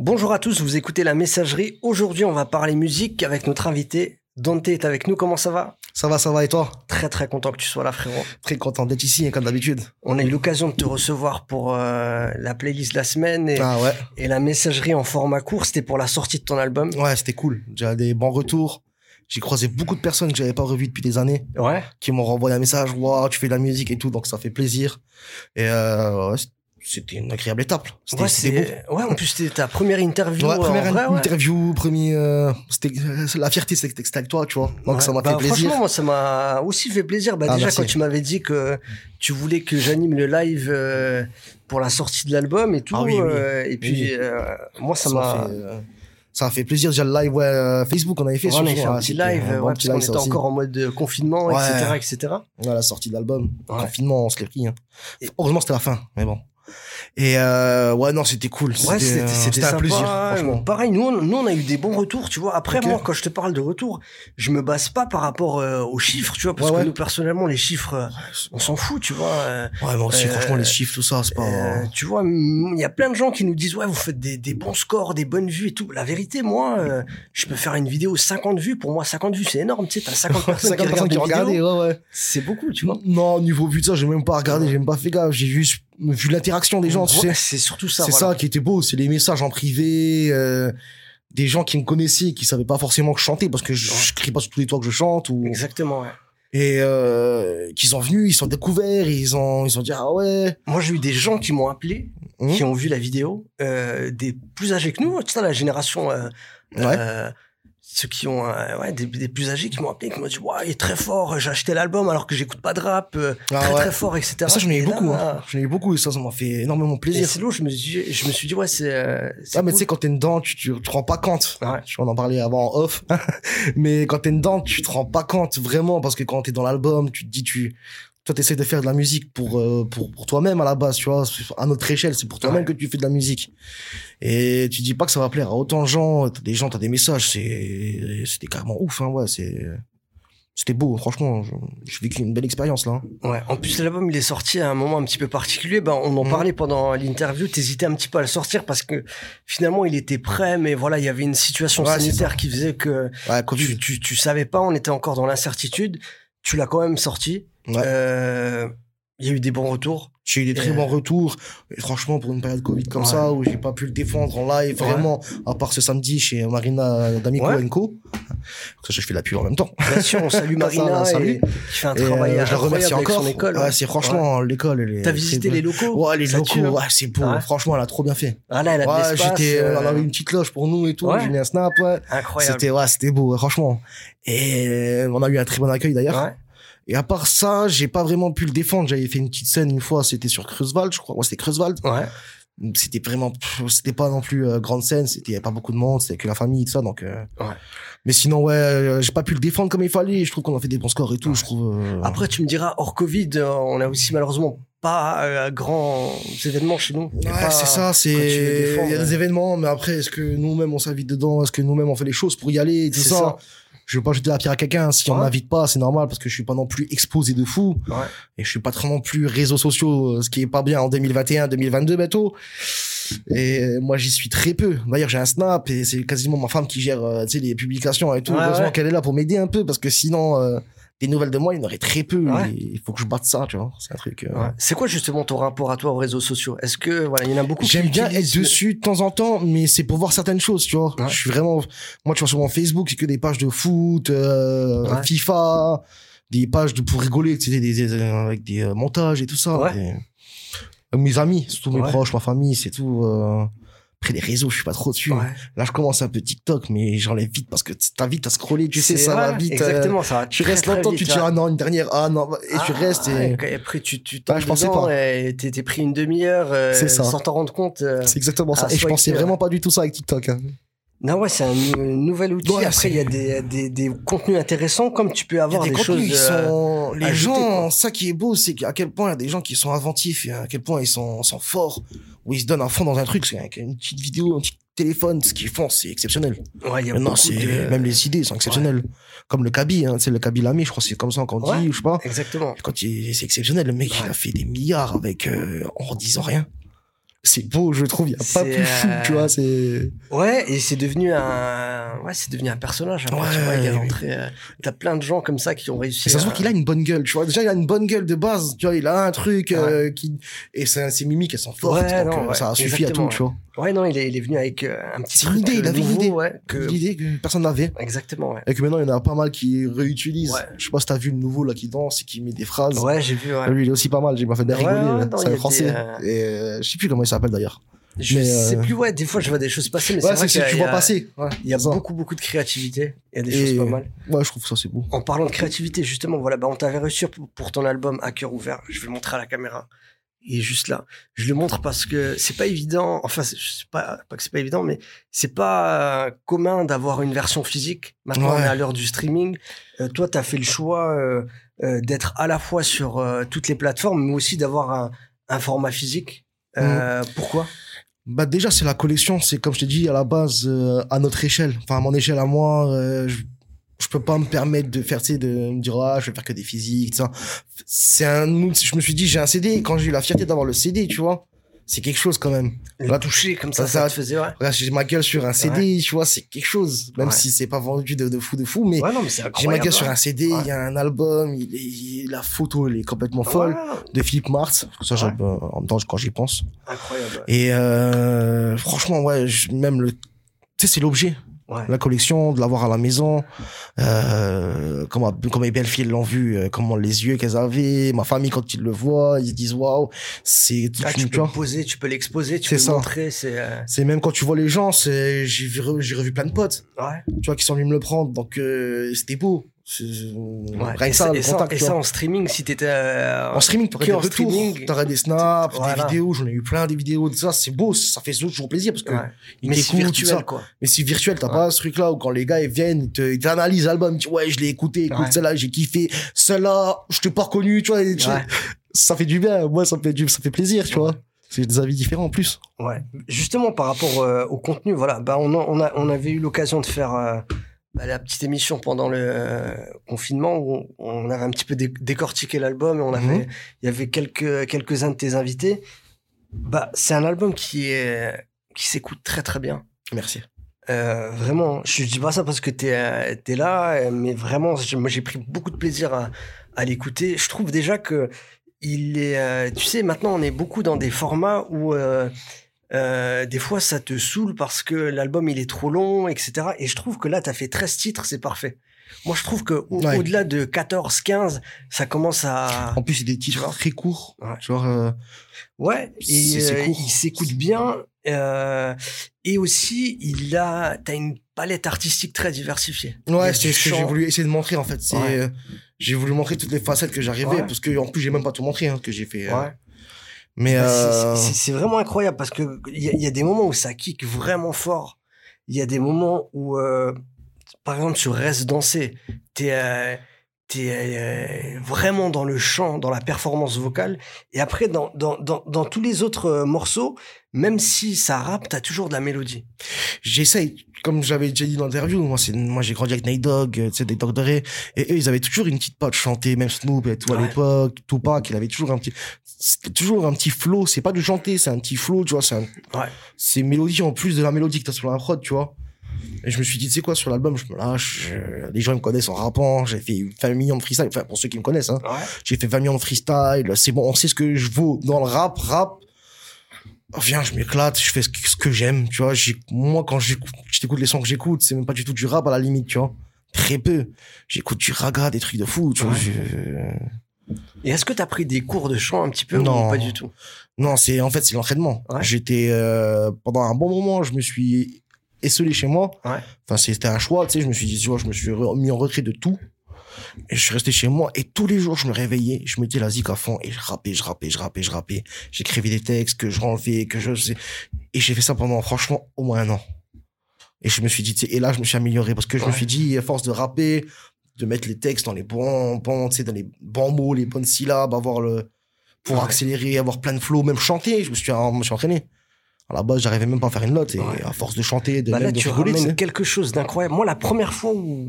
Bonjour à tous, vous écoutez la messagerie. Aujourd'hui, on va parler musique avec notre invité. Dante est avec nous, comment ça va? Ça va, ça va et toi? Très très content que tu sois là frérot. Très content d'être ici, hein, comme d'habitude. On a eu l'occasion de te recevoir pour euh, la playlist de la semaine et, Ah ouais et la messagerie en format court, c'était pour la sortie de ton album. Ouais, c'était cool. J'ai des bons retours. J'ai croisé beaucoup de personnes que j'avais pas revues depuis des années, Ouais. qui m'ont renvoyé un message, waouh, tu fais de la musique et tout, donc ça fait plaisir. Et euh, ouais, c'était une agréable étape. C'était Ouais, c'est- ouais, en plus c'était ta première interview. beau. Ouais, première vrai, ouais. interview, premier, euh, c'était la fierté, c'était que avec toi, tu vois. Donc Ouais. ça m'a Bah, fait plaisir. Franchement, moi, ça m'a aussi fait plaisir. Bah, Ah, déjà, merci. quand tu m'avais dit que tu voulais que j'anime le live euh, pour la sortie de l'album et tout. Ah oui, oui. euh, et puis, Oui. euh, moi, ça m'a euh, ça a fait plaisir. Déjà le live, ouais, euh, Facebook, on avait fait Ouais, on ce a fait un hein, petit live, un ouais, bon parce petit qu'on était aussi. encore en mode de confinement, Ouais. etc., etc. Ouais, la sortie de l'album. Ouais. Confinement, on se l'est pris. Hein. Et- Heureusement, c'était la fin, mais bon. Et euh, ouais, non, c'était cool. Ouais, c'était euh, c'était un sympa. plaisir, franchement. Pareil, nous, on, nous, on a eu des bons retours, tu vois. Après, moi, quand je te parle de retour, je me base pas par rapport euh, aux chiffres, tu vois, parce Ouais, que ouais. nous, personnellement, les chiffres, euh, on s'en fout, tu vois. euh, Ouais, moi aussi, Euh, franchement, les chiffres, tout ça, c'est pas. Euh, tu vois, il y a plein de gens qui nous disent ouais, vous faites des, des bons scores, des bonnes vues et tout. La vérité, moi, euh, je peux faire une vidéo 50 vues. Pour moi, 50 vues, c'est énorme. Tu sais, t'as 50 personnes 50 qui regardent qui ouais, ouais. C'est beaucoup, tu vois. Non, au niveau vu de ça, j'ai même pas regardé, j'ai même pas fait gaffe. J'ai juste vu l'interaction des gens, tu Ouais, sais. c'est surtout ça. C'est voilà. ça qui était beau, c'est les messages en privé, euh, des gens qui me connaissaient, qui savaient pas forcément que je chantais, parce que je, je crie pas sur tous les toits que je chante, ou, Exactement. Ouais. et euh, qu'ils sont venus, ils sont découverts, ils ont, ils ont dit, ah ouais. Moi, j'ai eu des gens qui m'ont appelé, Hum. qui ont vu la vidéo, euh, des plus âgés que nous, tu sais, la génération. euh, Ouais. Ceux qui ont euh, ouais, des, des plus âgés qui m'ont appelé qui m'ont dit ouais il est très fort j'ai acheté l'album alors que j'écoute pas de rap euh, Ah très ouais. très fort etc Ça, j'en ai eu beaucoup, hein. J'en ai eu beaucoup, et ça, ça m'a fait énormément Et plaisir. c'est où je me suis, je me suis dit, ouais, c'est. euh, Ah, mais tu sais, quand t'es dedans, tu, tu te rends pas compte. Ouais. Tu vois, on en parlait avant en off. mais quand t'es dedans, tu te rends pas compte vraiment parce que quand t'es dans l'album, tu te dis, tu, toi, t'essaies de faire de la musique pour, euh, pour, pour toi-même à la base, tu vois. À notre échelle, c'est pour toi-même Ouais. que tu fais de la musique. Et tu dis pas que ça va plaire à autant de gens. T'as des gens, t'as des messages. C'est, c'était carrément ouf, hein, ouais, c'est, c'était beau, franchement. je- J'ai vécu une belle expérience, là. hein. Ouais. En plus, l'album, il est sorti à un moment un petit peu particulier. Ben, on en Mhm. parlait pendant l'interview. T'hésitais un petit peu à le sortir parce que finalement, il était prêt, mais voilà, il y avait une situation Ouais, sanitaire qui faisait que Ouais, tu, tu, tu savais pas, on était encore dans l'incertitude. Tu l'as quand même sorti. Ouais. Euh, Il y a eu des bons retours. J'ai eu des très bons retours. Et franchement, pour une période Covid comme Ouais. ça, où j'ai pas pu le défendre en live, Ouais. vraiment, à part ce samedi chez Marina D'Amico Ouais. Co. Ça, je fais la pub en même temps. Bien sûr, on salue ça, Marina ça, et, salut. qui fait un Et, travail euh, je la remercie encore. son école. Ouais, ouais. c'est franchement, l'école, elle est. T'as visité les locaux Ouais, les Ça locaux, hein. ouais, c'est beau. Franchement, elle a trop bien fait. Ah là, elle a Ouais, j'étais, euh, on avait une petite loge pour nous et tout. J'ai mis un snap. Incroyable. C'était, ouais, c'était beau, franchement. Et euh, on a eu un très bon accueil d'ailleurs. Et à part ça, j'ai pas vraiment pu le défendre. J'avais fait une petite scène une fois, c'était sur Creusewald, je crois. Ouais, c'était Creusewald. Ouais. c'était vraiment c'était pas non plus euh, grande scène c'était y avait pas beaucoup de monde c'était que la famille tout ça donc euh, Ouais. mais sinon ouais euh, j'ai pas pu le défendre comme il fallait je trouve qu'on a fait des bons scores et tout je trouve euh, Après, tu me diras, hors Covid, on a aussi malheureusement pas grands événements chez nous. Ouais pas- c'est ça c'est il y a des événements mais après est-ce que nous-mêmes on s'invite dedans? Est-ce que nous-mêmes on fait les choses pour y aller et tout ça. Je veux pas jeter la pierre à quelqu'un. Si on m'invite pas c'est normal parce que je suis pas non plus exposé de fou. Ouais. et je suis pas trop non plus réseaux sociaux euh, ce qui est pas bien en 2021 2022 bientôt. Et moi j'y suis très peu. D'ailleurs j'ai un snap et c'est quasiment ma femme qui gère euh, tu sais les publications et tout. Ouais, heureusement qu'elle est là pour m'aider un peu parce que sinon euh, des nouvelles de moi il y en aurait très peu Ouais. il faut que je batte ça tu vois c'est un truc euh, Ouais. C'est quoi justement ton rapport à toi aux réseaux sociaux? Est-ce que voilà, il y en a beaucoup J'aime bien être utilisent, dessus de temps en temps, mais c'est pour voir certaines choses, tu vois. Ouais. Je suis vraiment, moi, tu vois, sur mon Facebook, c'est que des pages de foot, euh. FIFA, des pages de pour rigoler, tu sais, des, des- avec des euh, montages et tout ça. Ouais. Et- avec mes amis, surtout mes proches, ma famille, c'est tout. Euh... Après les réseaux, je suis pas trop dessus. Ouais. Là, je commence un peu TikTok, mais j'enlève vite parce que t'as vite à scroller, tu sais, ça va vite. euh, Exactement, ça va. tu très, restes très longtemps, vite, tu te dis, ah non, une dernière, ah non, et tu Ah, restes et et après tu tu tombes je pensais pas. et t'es pris une demi-heure euh, sans t'en rendre compte. euh. c'est exactement ça. Et je pensais vraiment pas du tout ça avec TikTok. hein. Non ouais, c'est un nou- nouvel outil. Ouais, après il y a des, des des contenus intéressants comme tu peux avoir des, des, choses. euh, sont, les ajoutées, gens, quoi. ça qui est beau, c'est à quel point il y a des gens qui sont inventifs et à quel point ils sont, sont forts, où ils se donnent à fond dans un truc, c'est une petite vidéo, un petit téléphone, ce qu'ils font, c'est exceptionnel. Ouais, y a beaucoup c'est, de- même les idées sont exceptionnelles. Comme le Kaby, hein, c'est le Kaby Lamy, je crois que c'est comme ça qu'on dit, Ouais. ou je sais pas. Exactement. Quand il, c'est exceptionnel, le mec, il a fait des milliards avec, euh, en disant rien. C'est beau, je trouve. Il n'y a pas plus fou, euh, tu vois. C'est. Ouais, et c'est devenu un, ouais, c'est devenu un personnage. après, Ouais. tu vois, il est rentré. euh, T'as plein de gens comme ça qui ont réussi. Et ça se voit qu'il a une bonne gueule, tu vois. Déjà, il a une bonne gueule de base, tu vois. Il a un truc euh, qui. Et c'est- ses mimiques, elles sont fortes. Ouais, donc, non, euh, ça suffit à tout, tu vois. Ouais, non, il est, il est venu avec euh, un petit truc une idée, il avait une idée. ouais, que... Que personne n'avait. Exactement, ouais. Et que maintenant, il y en a pas mal qui réutilisent. Ouais. Je sais pas si t'as vu le nouveau, là, qui danse et qui met des phrases. Ouais, j'ai vu, ouais. Lui, il est aussi pas mal. J'ai m'a fait Ouais, rigoler. non, c'est un des, français. euh, Et euh, je sais plus comment il s'appelle d'ailleurs. Je sais euh, plus, ouais, des fois je vois des choses passer, mais Ouais, c'est vrai que tu vois a- passer. Ouais, Il y a ça. beaucoup, beaucoup de créativité. Il y a des Et- choses pas mal. Ouais, je trouve ça, c'est beau. En parlant de créativité, justement, voilà, bah, on t'avait reçu pour, pour ton album à cœur ouvert. Je vais le montrer à la caméra. Il est juste là. Je le montre parce que c'est pas évident. Enfin, c'est pas, pas que c'est pas évident, mais c'est pas euh, commun d'avoir une version physique. Maintenant, on est à l'heure du streaming. Euh, toi, tu as fait le choix euh, euh, d'être à la fois sur toutes les plateformes, mais aussi d'avoir un, un format physique. Euh, Pourquoi? Bah déjà c'est la collection, c'est comme je t'ai dit à la base à notre échelle, enfin à mon échelle à moi, je, je peux pas me permettre de faire tu sais de me dire ah je vais faire que des physiques ça. C'est un je me suis dit j'ai un CD quand j'ai eu la fierté d'avoir le CD, tu vois, c'est quelque chose quand même. Le Là, toucher comme ça, ça- ça, ça- te faisait, ouais. Regarde, j'ai ma gueule sur un CD, tu vois, c'est quelque chose même Ouais. si c'est pas vendu de, de fou de fou mais Ouais, non, mais j'ai ma gueule sur un CD, il y a un album, il la photo elle est complètement folle de Philippe Marx, ça j'ai- Ouais. euh, en même temps quand j'y pense. incroyable. Et euh, franchement, ouais, même le, tu sais, c'est l'objet, Ouais. la collection, de l'avoir à la maison, euh, comment, comment mes belles filles l'ont vu, euh, comment les yeux qu'elles avaient, ma famille quand ils le voient, ils se disent waouh, c'est Ah, tu peux le poser, tu peux l'exposer, tu C'est peux ça. le montrer, c'est euh, C'est même quand tu vois les gens, c'est, j'ai vu, j'ai revu plein de potes, ouais. tu vois, qui sont venus me le prendre, donc euh, c'était beau. Ouais. Et ça, ça, le et ça, contact, et tu ça vois. en streaming, si t'étais euh, En streaming, t'aurais des en retours, streaming. t'aurais des snaps, Voilà. des vidéos, j'en ai eu plein des vidéos de ça, c'est beau, ça fait toujours plaisir parce que ouais. ils mais c'est virtuel quoi. Mais c'est virtuel, t'as Ouais. pas ce truc-là où quand les gars ils viennent, ils t'analysent l'album, disent ouais, je l'ai écouté, écoute celle-là, j'ai kiffé, celle-là, je t'ai pas reconnu, tu vois, et tu- ça fait du bien, moi ça me fait du, ça fait plaisir, tu vois. C'est des avis différents en plus. Ouais. Justement par rapport euh, au contenu, voilà, bah on, a, on, a, on avait eu l'occasion de faire euh, la petite émission pendant le euh, confinement où on, avait un petit peu dé- décortiqué l'album et on avait, Mhm. il y avait quelques quelques uns de tes invités. Bah c'est un album qui est qui s'écoute très très bien. Merci. Euh, vraiment, je dis pas ça parce que t'es euh, t'es là, euh, mais vraiment, j'ai- moi j'ai pris beaucoup de plaisir à, à l'écouter. Je trouve déjà que il est, euh, tu sais, maintenant on est beaucoup dans des formats où euh, euh, des fois ça te saoule parce que l'album il est trop long, etc. Et je trouve que là t'as fait 13 titres, c'est parfait. Moi je trouve que au- Ouais. au-delà de 14, 15, ça commence à En plus, c'est des titres très courts. Ouais. Genre, euh, Ouais, et euh, il s'écoute bien. euh, et aussi, il a, t'as une palette artistique très diversifiée. Ouais, c'est ce que j'ai voulu essayer de montrer en fait. C'est, Ouais. euh, j'ai voulu montrer toutes les facettes que j'arrivais parce que en plus j'ai même pas tout montré hein, que j'ai fait. Ouais. Mais Bah, euh, c'est- vraiment incroyable parce que il y, a- il y a des moments où ça kick vraiment fort. Il y a des moments où, euh, par exemple, sur Reste danser, t'es euh, t'es euh, vraiment dans le chant, dans la performance vocale. Et après, dans, dans, dans, dans tous les autres euh, morceaux, même si ça rappe, t'as toujours de la mélodie. j'essaye, comme j'avais déjà dit dans l'interview, moi, c'est, moi, j'ai grandi avec Nate Dogg, euh, tu sais, des Dogg Dre, et eux, ils avaient toujours une petite patte chanter, même Snoop et tout à Ouais. l'époque, Tupac, il avait toujours un petit, c'était toujours un petit flow, c'est pas du chanter, c'est un petit flow, tu vois, c'est un, Ouais. c'est mélodie en plus de la mélodie que t'as sur la prod, tu vois. Et je me suis dit, tu sais quoi, sur l'album, je me lâche, les gens ils me connaissent en rappant, j'ai fait 20 millions de freestyle, enfin, pour ceux qui me connaissent, hein. Ouais. J'ai fait 20 millions de freestyle, c'est bon, on sait ce que je vaux dans le rap, rap. Viens, je m'éclate, je fais ce que, j'aime, tu vois. Moi, quand j'écoute, je t'écoute les sons que j'écoute, c'est même pas du tout du rap à la limite, tu vois. Très peu. J'écoute du raga, des trucs de fou, tu vois. Ouais. je- Et est-ce que t'as pris des cours de chant un petit peu Non. ou pas du tout? Non, c'est, en fait, c'est l'entraînement. Ouais. J'étais, euh, pendant un bon moment, je me suis esselé chez moi. Ouais. Enfin, c'était un choix, tu sais, je me suis dit, tu vois, je me suis mis en retrait de tout. Et je suis resté chez moi et tous les jours, je me réveillais, je mettais la zik à fond et je rappais, je rappais, je rappais, je rappais. J'écrivais des textes que je renlevais, que je. Et j'ai fait ça pendant, franchement, au moins un an. Et je me suis dit, tu sais, et là, je me suis amélioré parce que je me suis dit, à force de rapper, de mettre les textes dans les bons, bons, tu sais, dans les bons mots, les bonnes syllabes, avoir le, pour Ouais. accélérer, avoir plein de flow, même chanter, je me suis, je me suis entraîné. À la base, j'arrivais même pas à faire une note et Ouais. à force de chanter, de, bah même Là, de tu rigoler, ramènes quelque chose d'incroyable. Moi, la première fois où,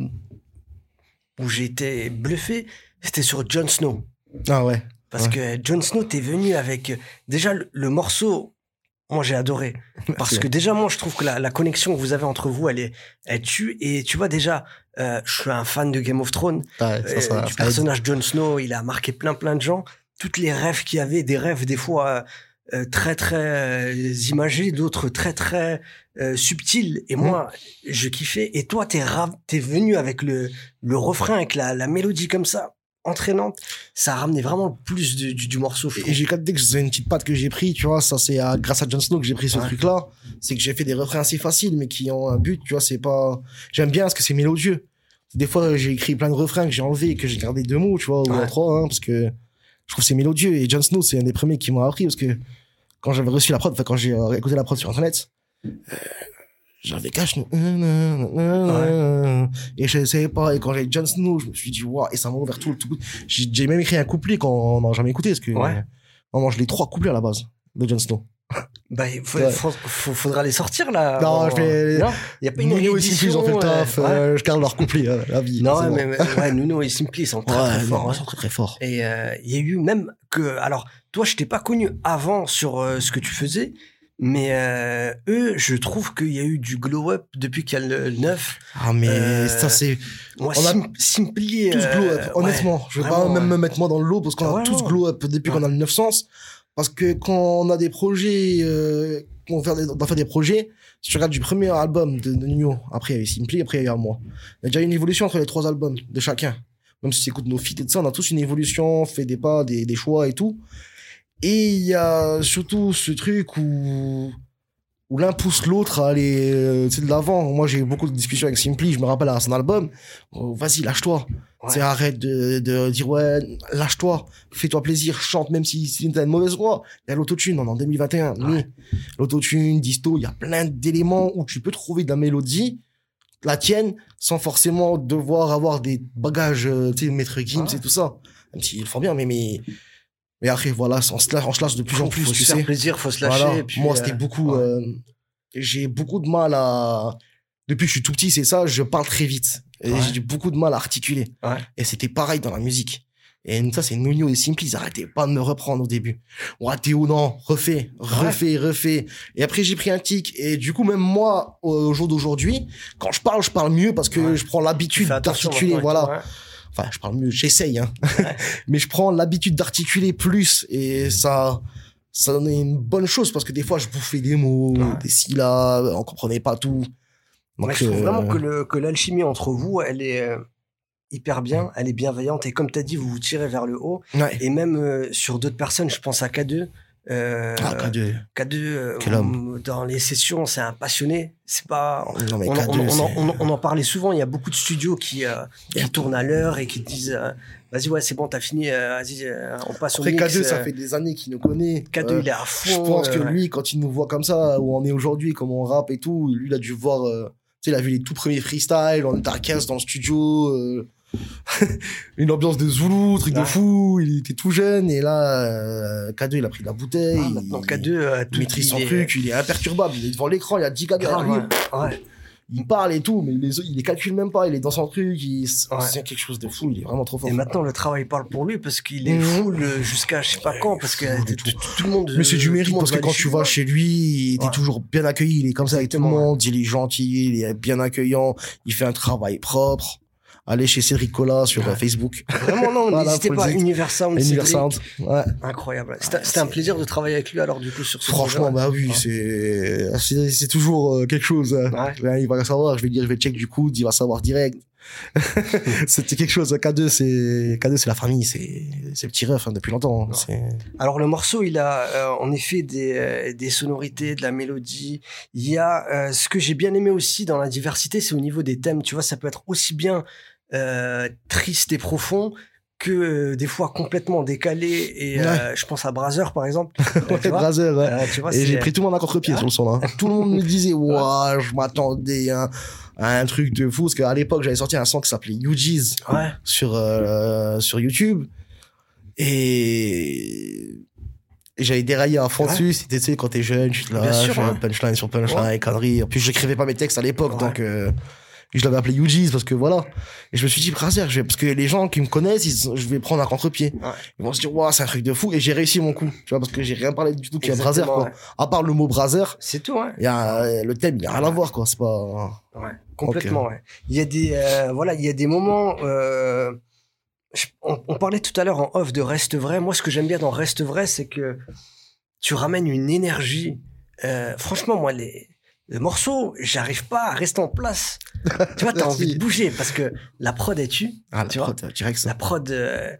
où j'ai été bluffé, c'était sur Jon Snow. Ah ouais. Parce Ouais. que Jon Snow, t'es venu avec. Déjà, le, le morceau, moi j'ai adoré parce que déjà moi je trouve que la, la, connexion que vous avez entre vous elle est elle tue et tu vois déjà euh, je suis un fan de Game of Thrones Ouais, ça, ça, euh, du personnage Jon Snow il a marqué plein plein de gens toutes les rêves qu'il y avait des rêves des fois euh, très très euh, imagés d'autres très très euh, subtils et moi je kiffais et toi t'es t'es venu avec le le refrain avec la, la mélodie comme ça entraînante ça a ramené vraiment le plus du, du, du morceau Et j'ai capté que c'est une petite patte que j'ai pris, tu vois, ça c'est à- grâce à Jon Snow que j'ai pris ce Ouais. truc-là. C'est que j'ai fait des refrains assez faciles, mais qui ont un but, tu vois, c'est pas... J'aime bien parce que c'est mélodieux. Des fois, j'ai écrit plein de refrains que j'ai enlevés et que j'ai gardé deux mots, tu vois, ou Ouais. trois, hein, parce que je trouve c'est mélodieux. Et Jon Snow, c'est un des premiers qui m'a appris, parce que quand j'avais reçu la prod, enfin, quand j'ai euh, écouté la prod sur Internet, euh, j'avais cash et je savais pas et quand j'ai Jon Snow je me suis dit waouh et ça m'a ouvert tout, tout j'ai même écrit un couplet qu'on n'a jamais écouté parce que Ouais. euh, vraiment je l'ai trois couplets à la base de Jon Snow Bah, il Ouais. faut- faudra les sortir là. Non, En- je vais- Non, il y a pas une Nuno et Simply ils ont fait le taf euh, ouais. euh, je garde leur couplet euh, la vie Non, bon. mais, ouais, Nuno et Simply ils sont très ouais, très forts. ils hein. sont très très forts Et euh, il y a eu même que, alors, toi, je t'ai pas connu avant sur euh, ce que tu faisais, mais euh, eux, je trouve qu'il y a eu du glow up depuis qu'il y a le 9. ah mais Euh, ça c'est On a Sim- Simply. tous euh, glow up ouais, honnêtement je vais pas vraiment, même ouais. me mettre moi dans le lot parce qu'on Ah a ouais, tous non. glow up depuis Ouais. qu'on a le 900 parce que quand on a des projets euh, fait des, on va faire des projets si tu regardes du premier album de, de Nino après il y a Simply après il y a eu moi il y a déjà une évolution entre les trois albums de chacun même si tu écoutes nos feats et tout ça on a tous une évolution fait des pas des, des choix et tout et il y a surtout ce truc où l'un pousse l'autre à aller euh, de l'avant. Moi, j'ai eu beaucoup de discussions avec Simply, je me rappelle à son album. Oh, Vas-y, lâche-toi. Ouais. Arrête de, de dire, ouais, lâche-toi, fais-toi plaisir, chante, même si, si t'as une mauvaise voix. Il y a l'autotune, on est en 2021. Mais l'autotune, disto, il y a plein d'éléments où tu peux trouver de la mélodie, la tienne, sans forcément devoir avoir des bagages, euh, tu sais, maître Gims Ouais. et tout ça. Même s'ils le font bien, mais, mais, mais après, voilà, on se lâche, on se lâche de plus en plus, faut tu se sais. faire plaisir, faut se lâcher. Voilà. et puis, Moi, euh, c'était beaucoup. ouais. euh, j'ai beaucoup de mal à. Depuis que je suis tout petit, c'est ça, je parle très vite. Et Ouais. j'ai beaucoup de mal à articuler. Ouais. Et c'était pareil dans la musique. Et ça, c'est Nuno et Simply, ils arrêtaient pas de me reprendre au début. Ouais, Théo, non, refais, refais, refais. Et après, j'ai pris un tic. Et du coup, même moi, au jour d'aujourd'hui, quand je parle, je parle mieux parce que Ouais. je prends Tu l'habitude d'articuler. Voilà. ouais. Enfin, je parle mieux, j'essaye, hein. Mais je prends l'habitude d'articuler plus et ça, ça donnait une bonne chose parce que des fois, je bouffais des mots, Ouais. des syllabes, on comprenait pas tout. Ouais, je trouve euh, vraiment que le que l'alchimie entre vous, elle est euh, hyper bien, elle est bienveillante et comme tu as dit, vous vous tirez vers le haut Ouais. et même euh, sur d'autres personnes, je pense à K2. Euh, Ah, K2. K2 euh, Quel homme. dans les sessions, c'est un passionné. C'est pas Non, mais on, K2, on- on- c'est- on- on en parlait souvent. Il y a beaucoup de studios qui, qui tournent à l'heure et qui disent Vas-y, ouais, c'est bon, t'as fini. euh, Vas-y, euh, on passe au Après, mix. K2, ça fait des années qu'il nous connaît. K2, Euh, il est à fond. Je pense que lui, quand il nous voit comme ça, où on est aujourd'hui, comme on rappe et tout, lui, il a dû voir, sais, il a vu les tout premiers freestyles, on était à 15 dans le studio, euh, une ambiance de Zoulou, truc de fou, il était tout jeune, et là, euh, K2, il a pris de la bouteille. ah, maintenant, il, K2, euh, il tout maîtrise son est- truc, il est imperturbable, il est devant l'écran, il y a 10 gars derrière lui, ouais. Il parle et tout, mais il les, il les calcule même pas, il est dans son truc, il, Ouais. c'est quelque chose de fou, il est vraiment trop fort. Et maintenant, le travail parle pour lui parce qu'il est Mhm. full euh, jusqu'à je sais pas quand, parce que euh, tout, tout le monde. Mais c'est du le mérite parce que quand tu vas chez lui, il est toujours bien accueilli, il est comme ça avec tout le monde, il est gentil, il est bien accueillant, il fait un travail propre. Allez chez Cédric Cola sur euh, Facebook. Vraiment, non, Voilà, n'hésitez pas. dire. Univers Sound, Univers Cédric. Sound. Ouais. Incroyable. C'était un plaisir de travailler avec lui alors, du coup, sur ce Franchement, bah oui, Ouais. c'est, c'est, toujours euh, quelque chose. hein. Ouais. Il va savoir, je vais dire, je vais check du coude, il va savoir direct. C'était quelque chose. K2, c'est, K2, c'est la famille, c'est, c'est le petit ref, hein, depuis longtemps. hein. Alors le morceau, il a euh, en effet des, euh, des sonorités, de la mélodie. Il y a euh, ce que j'ai bien aimé aussi dans la diversité, c'est au niveau des thèmes. Tu vois, ça peut être aussi bien euh, triste et profond que euh, des fois complètement décalé. Et euh, je pense à Brazzer par exemple. Ouais, tu vois, Brazer, ouais. Euh, tu vois, Et j'ai pris tout le monde à contre-pied Ah. sur le son. Hein. Tout le monde me disait, waouh, je m'attendais à, à un truc de fou. Parce qu'à l'époque, j'avais sorti un son qui s'appelait UG's Ouais. sur, euh, sur YouTube. Et, et j'avais déraillé à fond dessus. C'était, tu sais, quand t'es jeune, tu te lâches, ouais. punchline sur punchline, conneries. En plus, j'écrivais pas mes textes à l'époque, donc, je l'avais appelé UG's parce que voilà. Et je me suis dit, Brazer, je vais, parce que les gens qui me connaissent, ils, je vais prendre un contre-pied. Ouais. Ils vont se dire, waouh, c'est un truc de fou. Et j'ai réussi mon coup. Tu vois, parce que j'ai rien parlé du tout qu'il y a Brazer, quoi. ouais. À part le mot Brazer, C'est tout, hein. y a, le thème, il y a rien à voir, quoi. C'est pas, Ouais, complètement. Ouais. Il y a des euh, voilà, il y a des moments. euh, je- on, on parlait tout à l'heure en off de reste vrai. Moi, ce que j'aime bien dans reste vrai, c'est que tu ramènes une énergie. euh, franchement, moi, les, les morceaux, j'arrive pas à rester en place. tu vois, t'as envie de bouger parce que la prod est tue. ah, la Tu vois prod, direct, ça. La prod, euh,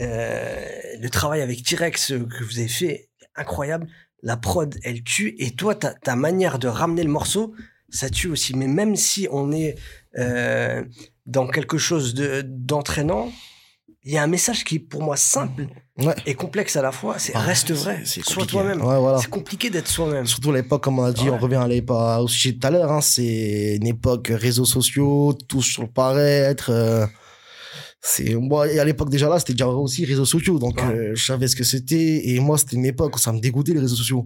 euh, le travail avec T-Rex euh, que vous avez fait, incroyable. La prod, elle tue. Et toi, ta, ta manière de ramener le morceau, ça tue aussi. Mais même si on est euh, dans quelque chose de- d'entraînant, il y a un message qui est pour moi simple Ouais. et complexe à la fois. C'est Ah, reste vrai. Sois toi-même. Ouais, voilà. C'est compliqué d'être soi-même. Surtout à l'époque, comme on a dit, Ouais. on revient à l'époque, au sujet tout à l'heure, hein, c'est une époque réseaux sociaux, tout sur le paraître. euh, c'est moi et à l'époque déjà là, c'était déjà aussi réseaux sociaux, donc euh, je savais ce que c'était. Et moi, c'était une époque où ça me dégoûtait les réseaux sociaux.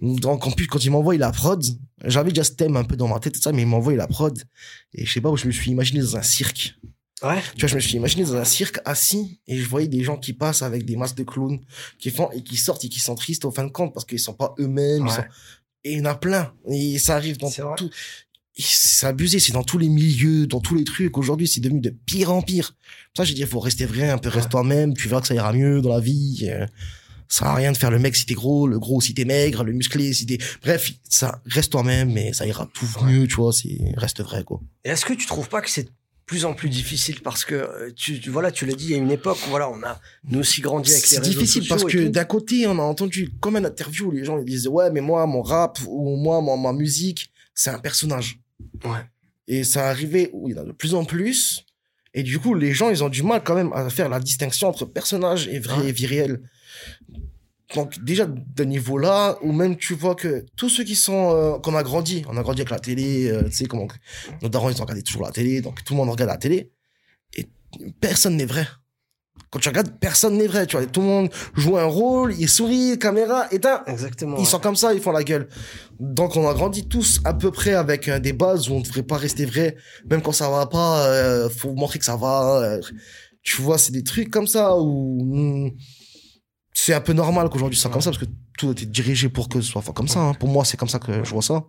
Donc en plus, quand il m'envoie la prod, j'avais déjà ce thème un peu dans ma tête tout ça, mais il m'envoie la prod et je sais pas où je me suis imaginé dans un cirque. Ouais. Tu vois, je me suis imaginé dans un cirque assis et je voyais des gens qui passent avec des masques de clowns, qui font et qui sortent et qui sont tristes au fin de compte parce qu'ils sont pas eux-mêmes. ils Ouais. sont- Et il y en a plein. Et ça arrive dans tout. C'est abusé, c'est dans tous les milieux, dans tous les trucs. Aujourd'hui, c'est devenu de pire en pire. Pour ça, j'ai dit, il faut rester vrai, un peu, reste Ouais. toi-même, tu verras que ça ira mieux dans la vie. euh, Ça sert à rien de faire le mec si t'es gros, le gros si t'es maigre, le musclé si t'es... Bref, ça, reste toi-même, mais ça ira tout mieux, tu vois, c'est, reste vrai, quoi. Et est-ce que tu trouves pas que c'est plus en plus difficile parce que euh, tu, tu- voilà tu l'as dit il y a une époque où voilà on a nous aussi grandi avec les C'est réseaux difficile sociaux parce et que tout. d'un côté, on a entendu comme une interview où les gens ils disaient ouais, mais moi mon rap ou moi mon- ma musique, c'est un personnage. Ouais. Et ça arrivait où il y en a de plus en plus. Et du coup, les gens, ils ont du mal quand même à faire la distinction entre personnage et vrai Ouais. et vie réelle. Donc déjà de niveau là, ou même tu vois que tous ceux qui sont euh, qu'on a grandi, on a grandi avec la télé, euh, tu sais comment nos darons ils ont regardé toujours la télé, donc tout le monde regarde la télé et personne n'est vrai. Quand tu regardes, personne n'est vrai. Tu vois, tout le monde joue un rôle, il sourit, caméra, éteint. exactement Ils ouais. sont comme ça, ils font la gueule. Donc on a grandi tous à peu près avec euh, des bases où on ne devrait pas rester vrai, même quand ça va pas, euh, faut montrer que ça va. tu vois, c'est des trucs comme ça où hmm, c'est un peu normal qu'aujourd'hui ça soit comme ça parce que tout a été dirigé pour que ce soit comme ça. hein. Pour moi, c'est comme ça que je vois ça.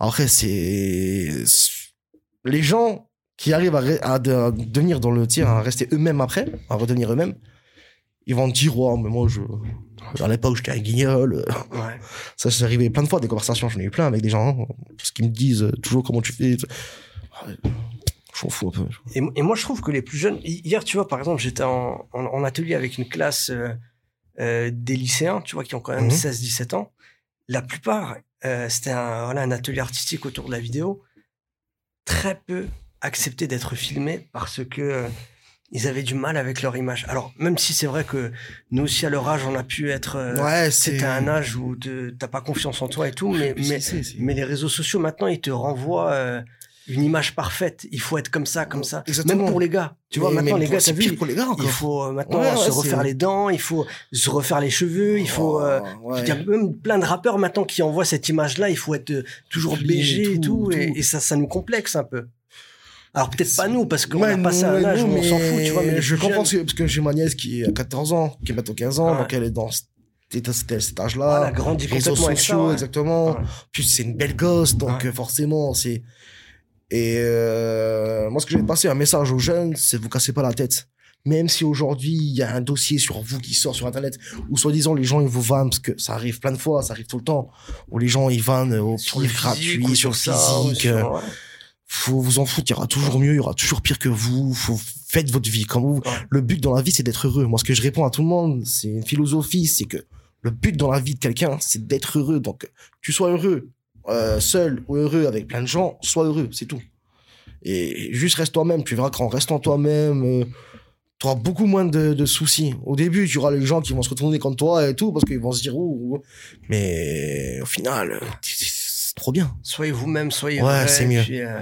Après, c'est les gens qui arrivent à, re- à de- à devenir dans le tir, à rester eux-mêmes après, à redevenir eux-mêmes. Ils vont dire, oh, mais moi, je, à l'époque, j'étais un guignol. Ouais. Ça, c'est arrivé plein de fois, des conversations. J'en ai eu plein avec des gens, hein, parce qu'ils me disent euh, toujours comment tu fais. Ouais, Je m'en fous un peu. Et, et moi, je trouve que les plus jeunes. hi- Hier, tu vois, par exemple, j'étais en, en, en atelier avec une classe euh, euh, des lycéens, tu vois, qui ont quand même Mhm. 16-17 ans. La plupart, euh, c'était un, voilà, un atelier artistique autour de la vidéo. Très peu acceptaient d'être filmés parce que euh, ils avaient du mal avec leur image. Alors, même si c'est vrai que nous aussi, à leur âge, on a pu être. euh, ouais, c'est. c'était un âge où t'as pas confiance en toi et tout, mais, mais, les réseaux sociaux, maintenant, ils te renvoient une image parfaite. Il faut être comme ça, comme ça. Exactement. Même pour les gars. Tu vois, maintenant, les gars, t'as pire vu, pour les gars encore. il faut euh, maintenant Ouais, ouais, se refaire les dents, il faut se refaire les cheveux, il faut... euh, Oh, ouais. Il y a même plein de rappeurs maintenant qui envoient cette image-là, il faut être euh, toujours BG et tout, et, tout. et ça, ça nous complexe un peu. Alors peut-être pas nous, parce qu'on Ouais, a passé nous, un ouais, âge nous, où on s'en fout, tu vois, mais je comprends que- parce que j'ai ma nièce qui a 14 ans, qui est bientôt 15 ans, Ouais. donc elle est dans cet, âge-là. Voilà, grandi réseaux sociaux, ça, ouais. exactement. Puis c'est une belle gosse, donc euh, forcément, c'est. Et euh, moi, ce que je vais passer un message aux jeunes, c'est vous cassez pas la tête. Même si aujourd'hui il y a un dossier sur vous qui sort sur internet, où soi-disant les gens ils vous vannent, parce que ça arrive plein de fois, ça arrive tout le temps, où les gens ils vannent au Sur le pire physique gratuit, sur le physique. sur- faut vous en foutre, il y aura toujours mieux, il y aura toujours pire que vous, faut faites votre vie comme vous. Le but dans la vie, c'est d'être heureux. Moi, ce que je réponds à tout le monde, c'est une philosophie, c'est que le but dans la vie de quelqu'un, c'est d'être heureux. Donc, tu sois heureux euh, seul ou heureux avec plein de gens, sois heureux, c'est tout. Et juste reste toi-même. Tu verras qu'en restant toi-même, euh, tu auras beaucoup moins de, de soucis. Au début, tu auras les gens qui vont se retourner contre toi et tout, parce qu'ils vont se dire, mais au final, c'est trop bien. Soyez vous-même, soyez Ouais, c'est mieux. puis, euh,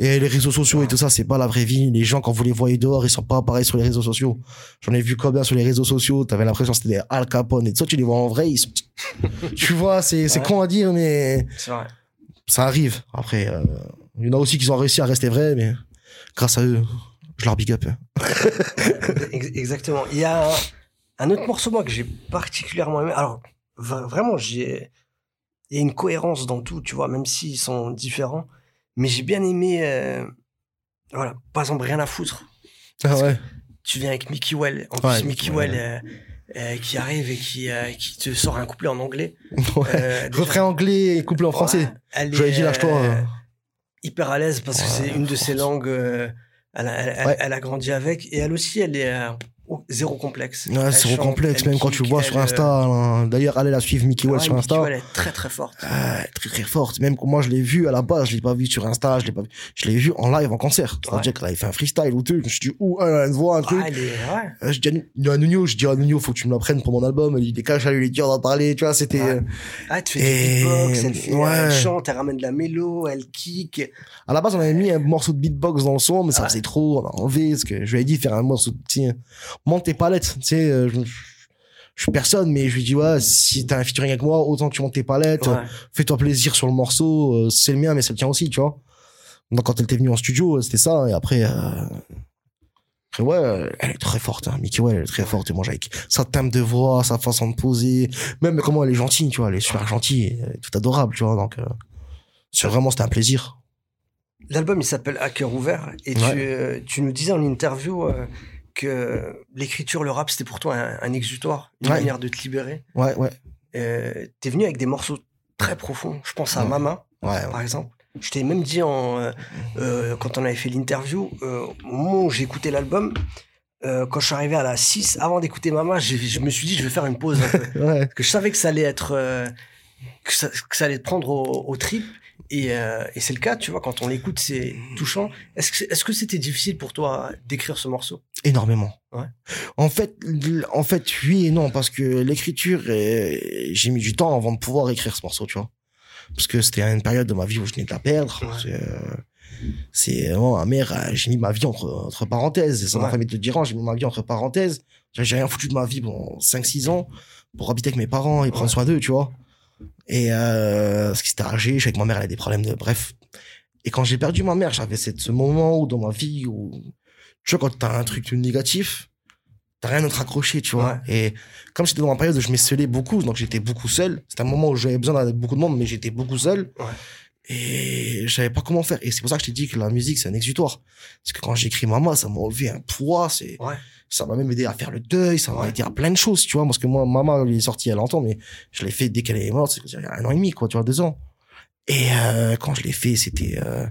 Et les réseaux sociaux et tout ça, c'est pas la vraie vie. Les gens, quand vous les voyez dehors, ils sont pas pareils sur les réseaux sociaux. J'en ai vu combien sur les réseaux sociaux. T'avais l'impression que c'était des Al Capone. Et tout ça, tu les vois en vrai, ils sont... tu vois, c'est, c'est Ouais. con à dire, mais c'est vrai. ça arrive. Après, euh, Il y en a aussi qui ont réussi à rester vrais, mais grâce à eux, je leur big up. Ex- Exactement. Il y a un, autre morceau, moi, que j'ai particulièrement aimé. Alors, vraiment, j'ai. Il y a une cohérence dans tout, tu vois, même s'ils sont différents. Mais j'ai bien aimé. euh, Voilà, par exemple, rien à foutre. Ah ouais. Tu viens avec Mickey Well. En Ouais, plus, Mickey ouais. Well euh, euh, qui arrive et qui, euh, qui te sort un couplet en anglais. Ouais. Refrain anglais et couplet en français. Elle Je lui ai est, dit, lâche-toi. hyper à l'aise parce que c'est une de ses langues. elle, a, elle- Ouais. elle a grandi avec. Et elle aussi, elle est zéro complexe. Ouais, Elle chante, complexe, elle même quand tu kick, vois sur elle, Insta. hein. D'ailleurs, allez la suivre, Mickey euh, Well ouais, sur Mickey Insta. Well est très très forte. Très très forte. Même que moi je l'ai vu à la base, je l'ai pas vu sur Insta, je l'ai pas vu. Je l'ai vu en live en concert. C'est-à-dire qu'elle avait fait un freestyle ou tout. Je me suis dit, ouh, elle voix, un truc. Ah, elle est, ouais. Euh, Je dis à Nuno, je dis à Nuno, faut que tu me l'apprennes pour mon album. Il décache à lui, on va parler, tu vois, c'était, Ouais. euh, Ah, tu fais Et- du beatbox, elle, fait, ouais. elle chante, elle ramène de la mélo, elle kick. à la base, on avait mis un morceau de beatbox dans le son, mais ça faisait trop, on a enlevé, parce que je lui ai dit faire un morceau, de- monte tes palettes, tu sais, euh, je, je suis personne, mais je lui dis, ouais, si t'as un featuring avec moi, autant que tu montes tes palettes, Ouais. fais-toi plaisir sur le morceau, euh, c'est le mien, mais c'est le tien aussi, tu vois. Donc quand elle était venue en studio, euh, c'était ça, et après, euh... après, ouais, elle est très forte, hein. Mickey, ouais, elle est très forte, et moi, avec sa thème de voix, sa façon de poser, même comment elle est gentille, tu vois, elle est super gentille, elle est tout adorable, tu vois, donc, euh, c'est vraiment, c'était un plaisir. L'album, il s'appelle À cœur ouvert. Et Ouais. tu, euh, tu nous disais en interview que l'écriture, le rap, c'était pour toi un, un exutoire, une Ouais. manière de te libérer. Ouais, ouais, Euh, T'es venu avec des morceaux très profonds. Je pense à Ouais. Mama, ouais, par exemple. Je t'ai même dit en, euh, euh, quand on avait fait l'interview, au moment où j'ai écouté l'album, quand je suis arrivé à la 6, avant d'écouter Mama, je me suis dit, je vais faire une pause. un peu. ouais. Parce que je savais que ça allait être, que, ça, que ça allait te prendre au, au trip. Et, euh, et c'est le cas, tu vois, quand on l'écoute, c'est touchant. Est-ce que, est-ce que c'était difficile pour toi d'écrire ce morceau? Énormément. Ouais. En fait, en fait, oui et non, parce que l'écriture, j'ai mis du temps avant de pouvoir écrire ce morceau, tu vois. Parce que c'était une période de ma vie où je venais de la perdre. Ouais. Euh, C'est vraiment ma mère, j'ai mis ma vie entre, entre parenthèses. Et ça m'a Ouais. fait te dire, j'ai mis ma vie entre parenthèses. J'ai rien foutu de ma vie pendant 5-6 ans pour habiter avec mes parents et prendre soin d'eux, tu vois. Et euh, parce que c'était âgé, je que ma mère elle a des problèmes de bref. Et quand j'ai perdu ma mère, j'avais ce moment où dans ma vie où tu vois quand t'as un truc négatif, t'as rien d'autre accroché, tu vois. Et comme j'étais dans ma période où je m'esselais beaucoup, donc j'étais beaucoup seul. C'était un moment où j'avais besoin d'être beaucoup de monde, mais j'étais beaucoup seul. Ouais. Et je savais pas comment faire. Et c'est pour ça que je t'ai dit que la musique, c'est un exutoire. Parce que quand j'écris Maman, ça m'a enlevé un poids. C'est, Ouais. ça m'a même aidé à faire le deuil. Ça m'a Ouais. aidé à plein de choses, tu vois. Parce que moi, Maman, elle est sortie il y a longtemps, mais je l'ai fait dès qu'elle est morte. C'est-à-dire il y a un an et demi, quoi, tu vois, deux ans. Et euh, quand je l'ai fait, c'était... Euh...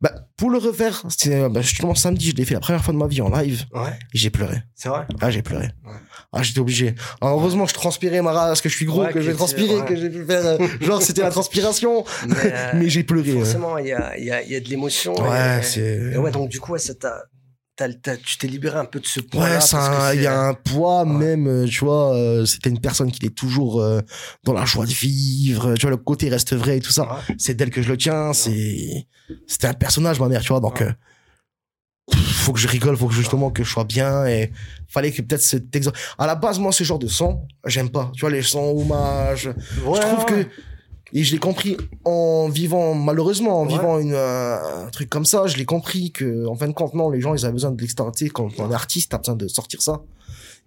Bah, pour le refaire, c'était euh, bah, justement samedi, je l'ai fait la première fois de ma vie en live. Ouais, Et j'ai pleuré. c'est vrai? Ah, j'ai pleuré. Ouais. Ah, j'étais obligé. Alors, heureusement, je transpirais, Mara, parce que je suis gros, Ouais, que que j'ai transpiré, que j'ai pu faire... euh, genre, c'était la transpiration. Mais, euh, Mais j'ai pleuré. ouais. forcément, il y a, il y, a, il y a de l'émotion. Ouais, et- c'est... et ouais, donc du coup, ça t'a, t'as- t'as- tu t'es libéré un peu de ce poids-là. Ouais, il y a un poids Ouais. même, euh, tu vois, euh, c'était une personne qui est toujours euh, dans la joie de vivre, tu vois, le côté reste vrai et tout ça. Ouais. C'est d'elle que je le tiens, c'est, c'était un personnage, ma mère, tu vois, donc, Ouais. euh, faut que je rigole, faut que justement que je sois bien et fallait que peut-être cet exemple. À la base, moi, ce genre de son, j'aime pas. Tu vois, les sons hommages. Ouais, je trouve que, et je l'ai compris en vivant, malheureusement, en Ouais. vivant une, euh, un truc comme ça, je l'ai compris que, en fin de compte, non, les gens, ils avaient besoin de l'extériorité. Quand on est artiste, t'as besoin de sortir ça.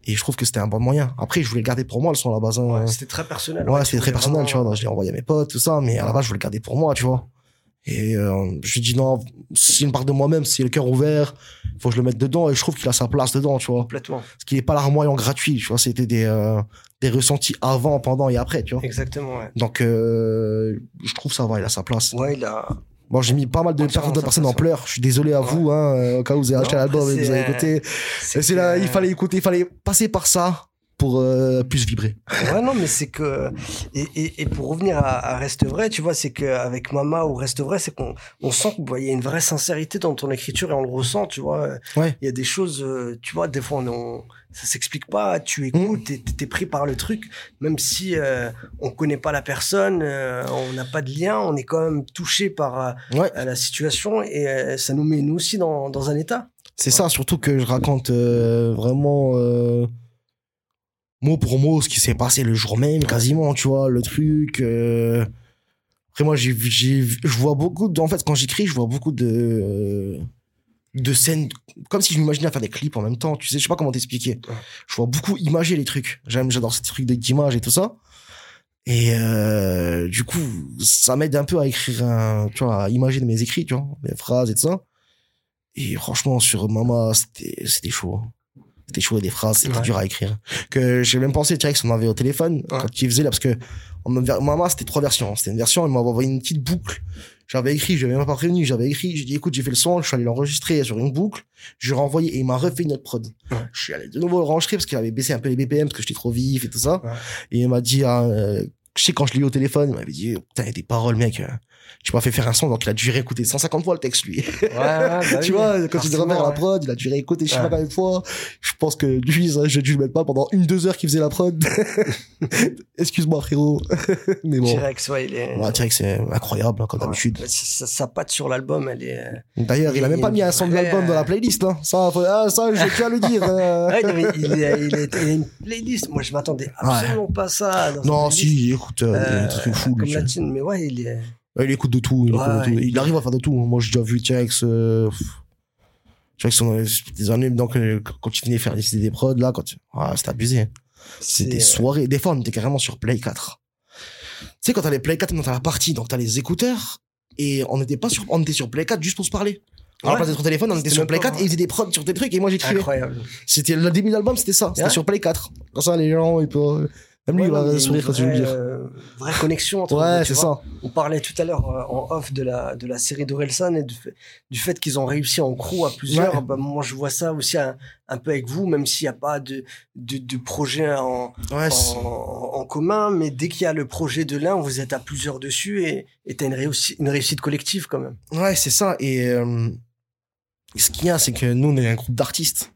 Et je trouve que c'était un bon moyen. Après, je voulais le garder pour moi, le son à la base. hein. Ouais, c'était très personnel. Ouais, c'était très personnel, tu vois. Je l'ai envoyé à mes potes, tout ça, mais à la base, je voulais le garder pour moi, tu vois. Et euh, je lui dis non, c'est une part de moi-même, c'est le cœur ouvert, faut que je le mette dedans, et je trouve qu'il a sa place dedans, tu vois. Complètement. Parce qu'il est pas larmoyant gratuit, tu vois. C'était des, euh, des ressentis avant, pendant et après, tu vois. Exactement, ouais. Donc, euh, je trouve ça va, il a sa place. Ouais, il a. Bon, j'ai mis pas mal de, personnes en pleurs. Je suis désolé à Ouais. vous, hein, au cas où vous avez acheté l'album et vous avez écouté. Et c'est là, il fallait écouter, il fallait passer par ça pour euh, plus vibrer. Ouais, non, mais c'est que. Et, et, et pour revenir à, à Reste Vrai, tu vois, c'est qu'avec Mama ou Reste Vrai, c'est qu'on on sent qu'il y a une vraie sincérité dans ton écriture et on le ressent, tu vois. Ouais. Il y a des choses, euh, tu vois, des fois, on, on- ça s'explique pas, tu écoutes, t'es t'es pris par le truc, même si euh, on connaît pas la personne, euh, on n'a pas de lien, on est quand même touché par euh, Ouais. la situation et euh, ça nous met nous aussi dans, dans un état. C'est ça, surtout que je raconte euh, vraiment euh, mot pour mot ce qui s'est passé le jour même, quasiment, tu vois, le truc. euh. Après, moi, j'ai, je vois beaucoup en fait, quand j'écris, je vois beaucoup de, de scènes, comme si je m'imaginais faire des clips en même temps. Tu sais, je sais pas comment t'expliquer. Je vois beaucoup imager les trucs. J'aime, j'adore ces trucs d'image et tout ça. Et euh, du coup, ça m'aide un peu à écrire tu vois, à imager mes écrits, tu vois, mes phrases et tout ça. Et franchement, sur Mama, c'était, c'était chaud. Hein. C'était chaud, des phrases, c'était Ouais. dur à écrire. Que j'ai même pensé, tu sais, que on avait au téléphone, Ouais. quand il faisait là, parce que en mode ver- Mama, c'était trois versions. C'était une version, il m'avait envoyé une petite boucle. J'avais écrit, je l'avais même pas prévenu, j'avais écrit, j'ai dit, écoute, j'ai fait le son, je suis allé l'enregistrer sur une boucle, je lui ai renvoyé et il m'a refait une autre prod. Ouais. Je suis allé de nouveau l'enregistrer parce qu'il avait baissé un peu les BPM parce que j'étais trop vif et tout ça. Et il m'a dit, ah, euh, je sais, quand je l'ai eu au téléphone, il m'avait dit, putain, il y a des paroles, mec, euh, tu m'as fait faire un son, donc il a dû réécouter 150 fois le texte, lui. Ouais, ouais, bah tu oui, vois, quand il revenir à la prod, il a dû réécouter je sais pas combien de fois. Je pense que lui, j'ai dû le mettre pas pendant une, deux heures qu'il faisait la prod. Excuse-moi, frérot. Mais bon. T-Rex, ouais, il est. Ouais, T-Rex, c'est incroyable, hein, comme d'habitude. Sa, sa patte sur l'album, elle est. euh, D'ailleurs, il a Il même y pas a mis un son de l'album dans la euh, playlist, hein. Ça, faut- ah, ça, je tiens à le dire. euh. Ouais, mais il, est, il, est, il a une playlist. Moi, je m'attendais absolument pas à ça. dans Non, si, écoute, euh, il est Euh, très fou, Comme lui. la tienne, mais ouais, il est. Il écoute de tout, il, Ouais, écoute de tout. ouais. il arrive à faire de tout. Moi, j'ai déjà vu T-Rex, euh. T-Rex, on a- des années, donc, euh, quand il venait faire des, des prods, là, quand, ah, c'était abusé. C'était des c'est- soirées. Des fois, on était carrément sur Play 4. Tu sais, quand t'as les Play 4, maintenant t'as la partie, donc t'as les écouteurs, et on n'était pas sur, on était sur Play 4 juste pour se parler. La Ouais. d'être au téléphone, on était sur Play pas 4 vrai. et ils faisaient des prods sur des trucs, et moi j'écrivais. Incroyable. C'était le début de l'album, c'était ça. C'était Ouais. sur Play 4. Comme ça, les gens, ils peuvent, même lui, Ouais, il va sourire quand tu veux le vraie, dire. euh, vraie connexion entre Ouais, c'est ça. On parlait tout à l'heure euh, en off de la, de la série d'Orelsan et du fait, qu'ils ont réussi en crew à plusieurs. Bah, moi, je vois ça aussi un, peu avec vous, même s'il n'y a pas de, de, projet en, en, commun. Mais dès qu'il y a le projet de l'un, vous êtes à plusieurs dessus et tu as une, une réussite collective quand même. Ouais, c'est ça. Et euh, ce qu'il y a, c'est que nous, on est un groupe d'artistes.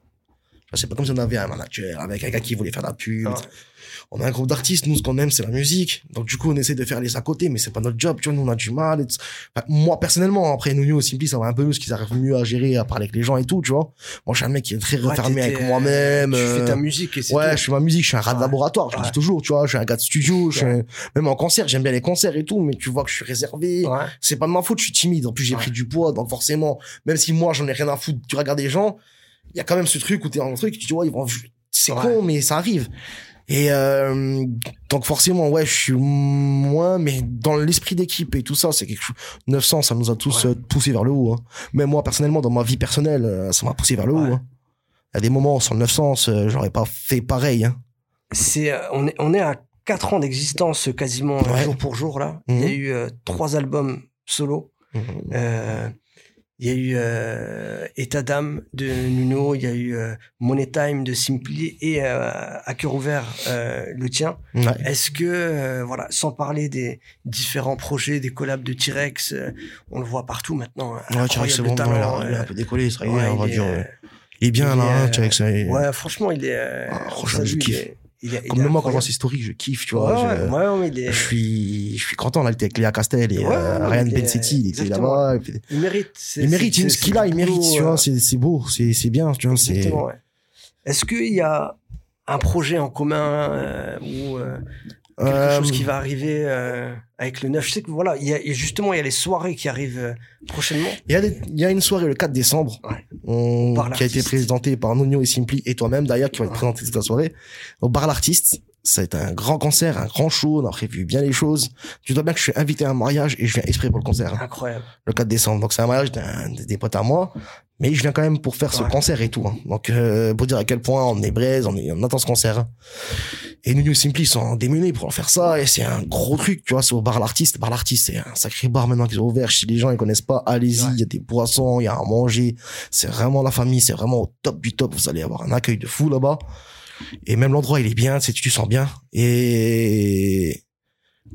C'est pas comme si on avait un manager avec un gars qui voulait faire de la pub. Ouais. On a un groupe d'artistes. Nous, ce qu'on aime, c'est la musique. Donc, du coup, on essaie de faire les à côté, mais c'est pas notre job. Tu vois, nous, on a du mal. et tout. Enfin, moi, personnellement, après, nous, nous, au Simpli, ça va un peu mieux, ce qu'ils arrivent mieux à gérer, à parler avec les gens et tout, tu vois. Moi, je suis un mec qui est très Ouais, refermé avec euh, moi-même. Tu fais euh, ta musique et c'est Ouais, tout. je fais ma musique, je suis un rat de laboratoire, je le Ouais. dis toujours, tu vois, je suis un gars de studio, je suis un- même en concert, j'aime bien les concerts et tout, mais tu vois que je suis réservé. Ouais. C'est pas de ma faute, je suis timide. En plus, j'ai pris du poids, donc forcément, même si moi, j'en ai rien à foutre, tu regardes les gens, il y a quand même ce truc où t'es dans un truc, tu dis, ouais, ils vont, c'est Ouais. con, mais ça arrive. Et euh, donc forcément, ouais, je suis moins, mais dans l'esprit d'équipe et tout ça, c'est quelque chose. 900, ça nous a tous Ouais. euh, poussé vers le haut. Hein. Même moi, personnellement, dans ma vie personnelle, euh, ça m'a poussé vers le Ouais. haut. Hein. Il y a des moments sans le 900, euh, j'aurais pas fait pareil. Hein. C'est, on, est, on est à 4 ans d'existence quasiment Ouais. jour pour jour là. Il y a Mhm. eu euh, trois albums solo. Euh, il y a eu euh, État d'âme de Nuno, il y a eu euh, Money Time de Simply et euh, À cœur ouvert euh, le tien. Ouais. Est-ce que, euh, voilà, sans parler des différents projets, des collabs de T-Rex, euh, on le voit partout maintenant. Ouais, T-Rex, c'est bon, il talent, a, il a un peu décollé, est, ouais, il est, Il est bien il là, hein, T-Rex. Ouais, franchement, il est. salue, je il kiffe. Il est- il Comme moi, quand je vois ses stories, je kiffe, tu vois. ouais, je, ouais, ouais, il, est- je suis, je suis content, là, il était avec Léa Castel et euh, Ryan il Bensetti, il était là-bas. il mérite. Il mérite, c'est- ce qu'il a, il mérite, tu vois, euh, c'est c'est beau, c'est c'est bien, tu vois. Exactement. Est-ce qu'il y a un projet en commun euh, ou euh, quelque Euh, chose qui va arriver euh, avec le 9 Je sais que voilà, il y a, et justement, il y a les soirées qui arrivent euh, prochainement. Il y, a des- il y a une soirée le 4 décembre Ouais. on- qui a été présentée par Nuno et Simply et toi-même d'ailleurs qui va être Ouais. présenté toute la soirée au bar l'artiste. Ça va être un grand concert, un grand show, on a prévu bien les choses. Tu dois bien que je suis invité à un mariage et je viens exprès pour le concert, hein, Incroyable. le 4 décembre. Donc c'est un mariage d'un des potes à moi, mais je viens quand même pour faire ce concert et tout. hein. Donc euh, pour dire à quel point on est braise, on, est, on attend ce concert. Et Nuno et Simply sont démenés pour faire ça et c'est un gros truc, tu vois, c'est au bar l'artiste. Bar l'artiste, c'est un sacré bar maintenant qu'ils ont ouvert. Si les gens ils connaissent pas, allez-y, il Ouais. y a des boissons, il y a à manger. C'est vraiment la famille, c'est vraiment au top du top. Vous allez avoir un accueil de fou là-bas. Et même l'endroit, il est bien, tu sais, tu te sens bien. Et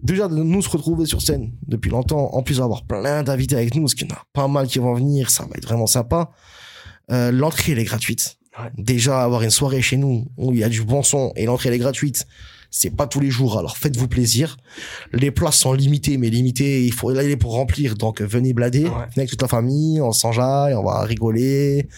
déjà, de nous se retrouver sur scène depuis longtemps, en plus d'avoir plein d'invités avec nous, parce qu'il y en a pas mal qui vont venir, ça va être vraiment sympa. Euh, l'entrée, elle est gratuite. Ouais. Déjà, avoir une soirée chez nous où il y a du bon son et l'entrée, elle est gratuite. C'est pas tous les jours, alors faites-vous plaisir. Les places sont limitées, mais limitées, il faut y aller pour remplir. Donc venez blader, Ouais. venez avec toute la famille, on s'enjaille, on va rigoler.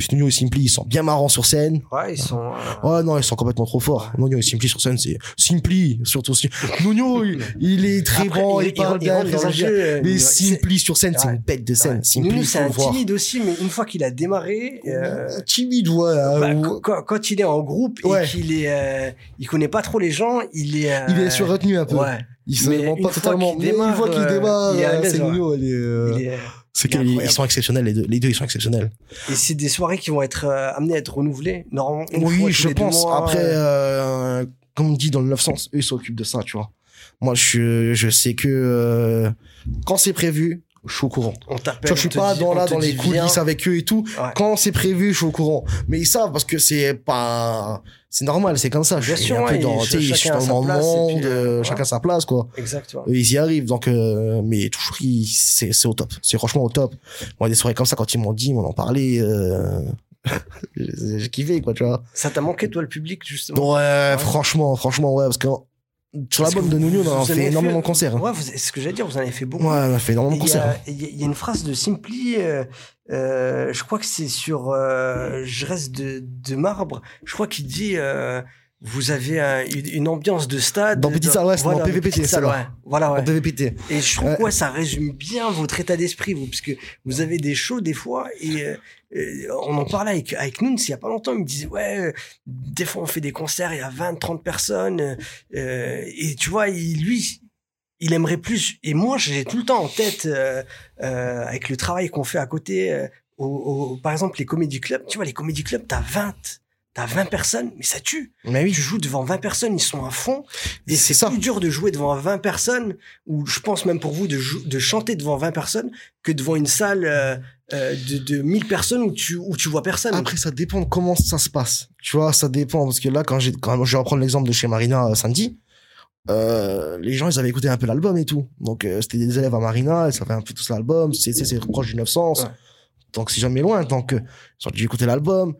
Puis Nuno et Simply, ils sont bien marrants sur scène. Ouais, ils sont. Ouais, non, ils sont complètement trop forts. Nuno et Simply sur scène, c'est Simply, surtout. Nuno, il, il est très après, bon, il, il- parle bien, euh, Mais. Simply sur scène, c'est une bête de scène. Nuno, c'est un timide aussi, mais une fois qu'il a démarré, euh, Timide, ouais. bah, euh, qu- quand, quand il est en groupe Ouais. et qu'il est, euh, il connaît pas trop les gens, il est. euh, il est surretenu un peu. Ouais. Il se Mais pas fois totalement. qu'il Mais une fois qu'il démarre, c'est. Nuno, euh, il est- C'est il est qu'ils sont exceptionnels, les deux. Les deux, ils sont exceptionnels. Et c'est des soirées qui vont être euh, amenées à être renouvelées. Normalement, Oui, je pense. mois, Après, euh, euh, comme on dit dans le 900, eux, ils s'occupent de ça, tu vois. Moi, je, je sais que euh, quand c'est prévu, je suis au courant. on Tu t'appelle. vois, je suis pas dit- dans, là, dans les viens. coulisses avec eux et tout. Ouais. Quand c'est prévu, je suis au courant. Mais ils savent parce que c'est pas, c'est normal, c'est comme ça. Je suis un peu ouais, dans, et tu sais, je suis dans et monde, euh, euh, ouais. chacun sa place, quoi. Exactement. Ils y arrivent, donc, euh, mais toujours, ils- c'est, c'est au top. C'est franchement au top. Moi, des soirées comme ça, quand ils m'ont dit, on en parlait, euh, j'ai j'ai kiffé, quoi, tu vois. Ça t'a manqué, toi, le public, justement? Ouais, franchement, franchement, ouais, parce que sur l'album de Nuno, on a en fait énormément de concerts. hein. Ouais, c'est ce que j'allais dire, vous en avez fait beaucoup. Ouais, on a fait énormément de concerts. hein. il y a- il y a une phrase de Simply, euh, euh, je crois que c'est sur euh, Je reste de, de marbre, je crois qu'il dit euh, vous avez un- une, ambiance de stade. Dans Petite Salle, ouais, c'est dans Voilà, PVPT, celle-là. ouais. Voilà, ouais. Péter. Et je trouve que ouais, ça résume bien votre état d'esprit, vous, parce que vous avez des shows des fois, et euh, euh, on en parlait avec, avec Nunes il y a pas longtemps, il me disait, ouais, euh, des fois on fait des concerts, il y a 20, 30 personnes, euh, euh, et tu vois, il, lui, il aimerait plus, et moi j'ai tout le temps en tête, euh, euh, avec le travail qu'on fait à côté, euh, au, au- par exemple les comédie clubs, tu vois, les comédie clubs, t'as 20, t'as 20 personnes, mais ça tue. Mais oui, Tu joues devant 20 personnes, ils sont à fond. Et C'est plus dur de jouer devant 20 personnes, ou je pense même pour vous de, chanter devant 20 personnes, que devant une salle euh, euh, de, de 1000 personnes où tu, où tu vois personne. Après, ça dépend de comment ça se passe. Tu vois, ça dépend. Parce que là, quand j'ai, quand je vais reprendre l'exemple de chez Marina euh, samedi, euh, les gens, ils avaient écouté un peu l'album et tout. Donc, c'était des élèves à Marina, ils savaient un peu tous l'album. C'est, c'est, c'est proche du 900. Ouais. Donc, c'est jamais loin. Ils ont dû écouter l'album.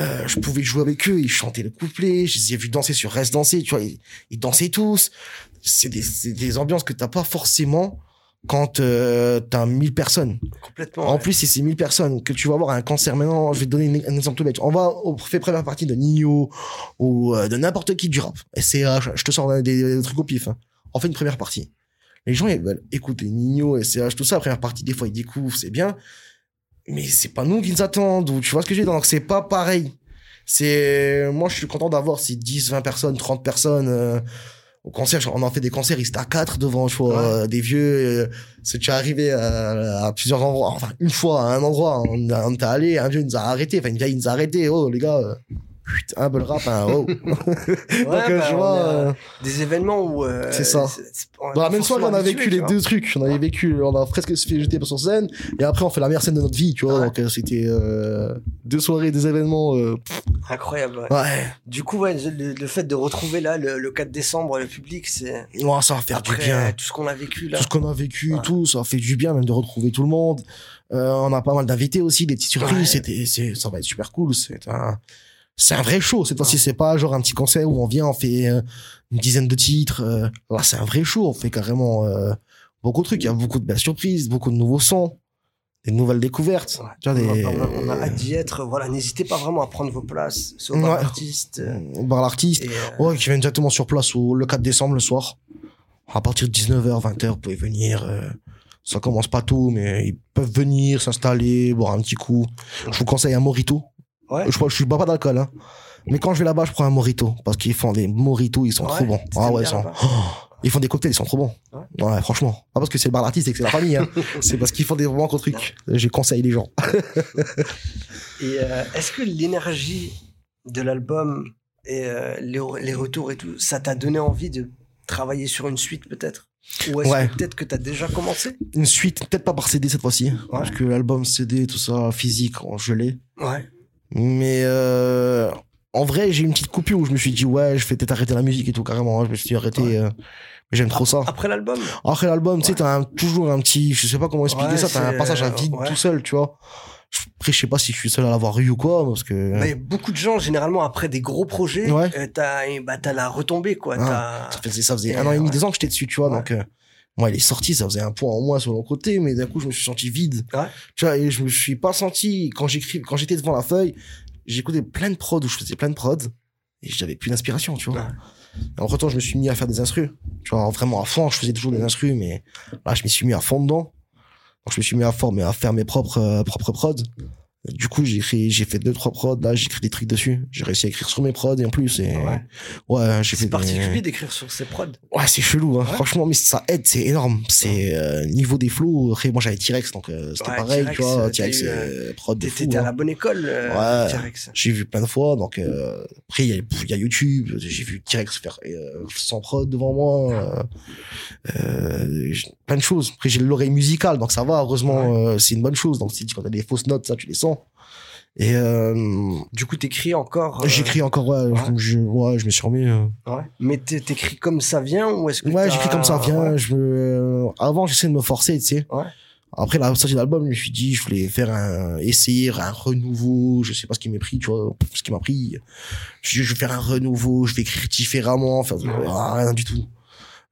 Euh, je pouvais jouer avec eux, ils chantaient le couplet. Je les ai vus danser sur Reste Danser. Tu vois, ils, ils dansaient tous. C'est des, ambiances que t'as pas forcément quand euh, t'as 1000 personnes. Complètement. En ouais. plus, si c'est 1000 personnes que tu vas avoir un concert maintenant, je vais te donner un exemple tout bête. On va au fait première partie de Nino ou euh, de n'importe qui du rap. SCH, je te sors des, des trucs au pif. Hein. On fait une première partie. Les gens, ils veulent écouter Nino, SCH, tout ça. Première partie, des fois, ils découvrent, c'est bien. Mais c'est pas nous qui nous attendent. Ou tu vois ce que j'ai Donc, c'est pas pareil. C'est, moi, je suis content d'avoir ces 10, 20 personnes, 30 personnes, euh, au concert, on en fait des concerts, ils étaient à 4 devant, je vois, Ouais. euh, des vieux, euh, c'est déjà arrivé à, à plusieurs endroits, enfin, une fois, à un endroit, on, on était allé, un vieux nous a arrêté, enfin, une vieille nous a arrêté, oh, les gars, euh, un peu le rap, hein, oh. Ouais, Donc, euh, bah, je on vois, a euh, Des événements où. euh, C'est ça. on est dans la pas même soirée, on a vécu les deux trucs. On avait vécu, on a presque se fait jeter sur scène, et après, on fait la meilleure scène de notre vie, tu vois. Ouais. Donc, euh, c'était euh, deux soirées, des événements. euh, Incroyable. ouais. ouais, Du coup, ouais, le, le fait de retrouver là le, le 4 décembre le public, c'est. Ouais, ça va faire Après du bien. euh, tout ce qu'on a vécu là. Tout ce qu'on a vécu, tout, ça fait du bien, même de retrouver tout le monde. Euh, on a pas mal d'invités aussi, des petites surprises. C'était, ça va être super cool. C'est un, c'est un vrai show. Cette fois-ci, c'est pas genre un petit concert où on vient, on fait euh, une dizaine de titres. euh. Là, c'est un vrai show. On fait carrément euh, beaucoup de trucs. Il y a beaucoup de belles surprises, beaucoup de nouveaux sons, des nouvelles découvertes. Tu vois, On a- des, on, a, on a hâte d'y être. Voilà, n'hésitez pas vraiment à prendre vos places sur Ouais. l'artiste. Bar l'artiste. Euh, Ouais, qui viennent directement sur place le 4 décembre le soir. À partir de 19h, 20h, vous pouvez venir. euh, ça commence pas tôt, mais ils peuvent venir, s'installer, boire un petit coup. Je vous conseille un morito. Ouais. Je, je, je bois pas d'alcool, hein. Mais quand je vais là-bas, je prends un morito. Parce qu'ils font des moritos, ils sont Ouais, trop bons. Ah ouais, ils sont. Oh, ils font des cocktails, ils sont trop bons. Ouais. Ouais, franchement. Pas parce que c'est le bar d'artiste et que c'est la famille, hein. c'est parce qu'ils font des vraiment gros trucs. Je conseille les gens. Et euh, est-ce que l'énergie de l'album et euh, les, les retours et tout, ça t'a donné envie de travailler sur une suite peut-être? Ou est-ce Ouais. que peut-être que t'as déjà commencé? Une suite, peut-être pas par CD cette fois-ci. Parce que l'album CD, tout ça, physique, je l'ai. Ouais. Mais euh, en vrai, j'ai eu une petite coupure où je me suis dit, ouais, je vais peut-être arrêter la musique et tout, carrément. hein. Je me suis dit, arrêter. Ouais. euh, mais j'aime trop ça. Après l'album Après l'album, tu sais, t'as toujours un petit, je sais pas comment expliquer Ouais, ça, t'as un passage à euh, vide tout seul, tu vois. Après, je sais pas si je suis seul à l'avoir eu ou quoi, parce que. Mais beaucoup de gens, généralement, après des gros projets, euh, t'as bah, t'as la retombée, quoi. Ah, T'as- ça faisait, ça faisait un an et demi, deux ans que j'étais dessus, tu vois, donc euh, Moi, il est sorti, ça faisait un point en moins sur mon côté, mais d'un coup, je me suis senti vide. Ouais. Tu vois, et je me suis pas senti, quand j'écris, quand j'étais devant la feuille, j'écoutais plein de prods où je faisais plein de prods, et j'avais plus d'inspiration, tu vois. Ouais. Entre temps, je me suis mis à faire des instrus. Tu vois, vraiment à fond, je faisais toujours des instrus, mais là, je m'y suis mis à fond dedans. Donc, je me suis mis à fond, mais à faire mes propres, euh, propres prods. Du coup, j'ai écrit, j'ai fait deux, trois prods, là, j'ai écrit des trucs dessus. J'ai réussi à écrire sur mes prods, et en plus, et, Ouais. ouais, j'ai fait C'est des- particulier d'écrire sur ces prods. Ouais, c'est chelou, hein. Ouais. franchement, mais ça aide, c'est énorme. C'est euh, niveau des flows. Après, moi j'avais T-Rex, donc euh, c'était Ouais, pareil, tu vois. euh, T-Rex, t'as eu, euh, prod de. T'étais à hein. la bonne école, euh, Ouais. T-Rex. J'ai vu plein de fois, donc euh, après il y, a- il y a YouTube, j'ai vu T-Rex faire euh, sans prod devant moi, euh, euh, plein de choses. Après j'ai l'oreille musicale, donc ça va, heureusement, euh, c'est une bonne chose. Donc si tu quand t'as des fausses notes, ça tu les sens. Et euh, Du coup, t'écris encore. euh, j'écris encore, ouais, ouais. Je, ouais, je me suis remis. euh, Ouais. Mais t'é- t'écriis comme ça vient ou est-ce que Ouais, j'écris comme ça vient. Ouais. Je me... Avant, j'essayais de me forcer, tu sais. Ouais. Après la sortie de l'album, je me suis dit, je voulais faire un, essayer un renouveau. Je sais pas ce qui m'est pris, tu vois, ce qui m'a pris. Je me suis dit, je vais faire un renouveau, je vais écrire différemment. Enfin, Ouais. ah, rien du tout.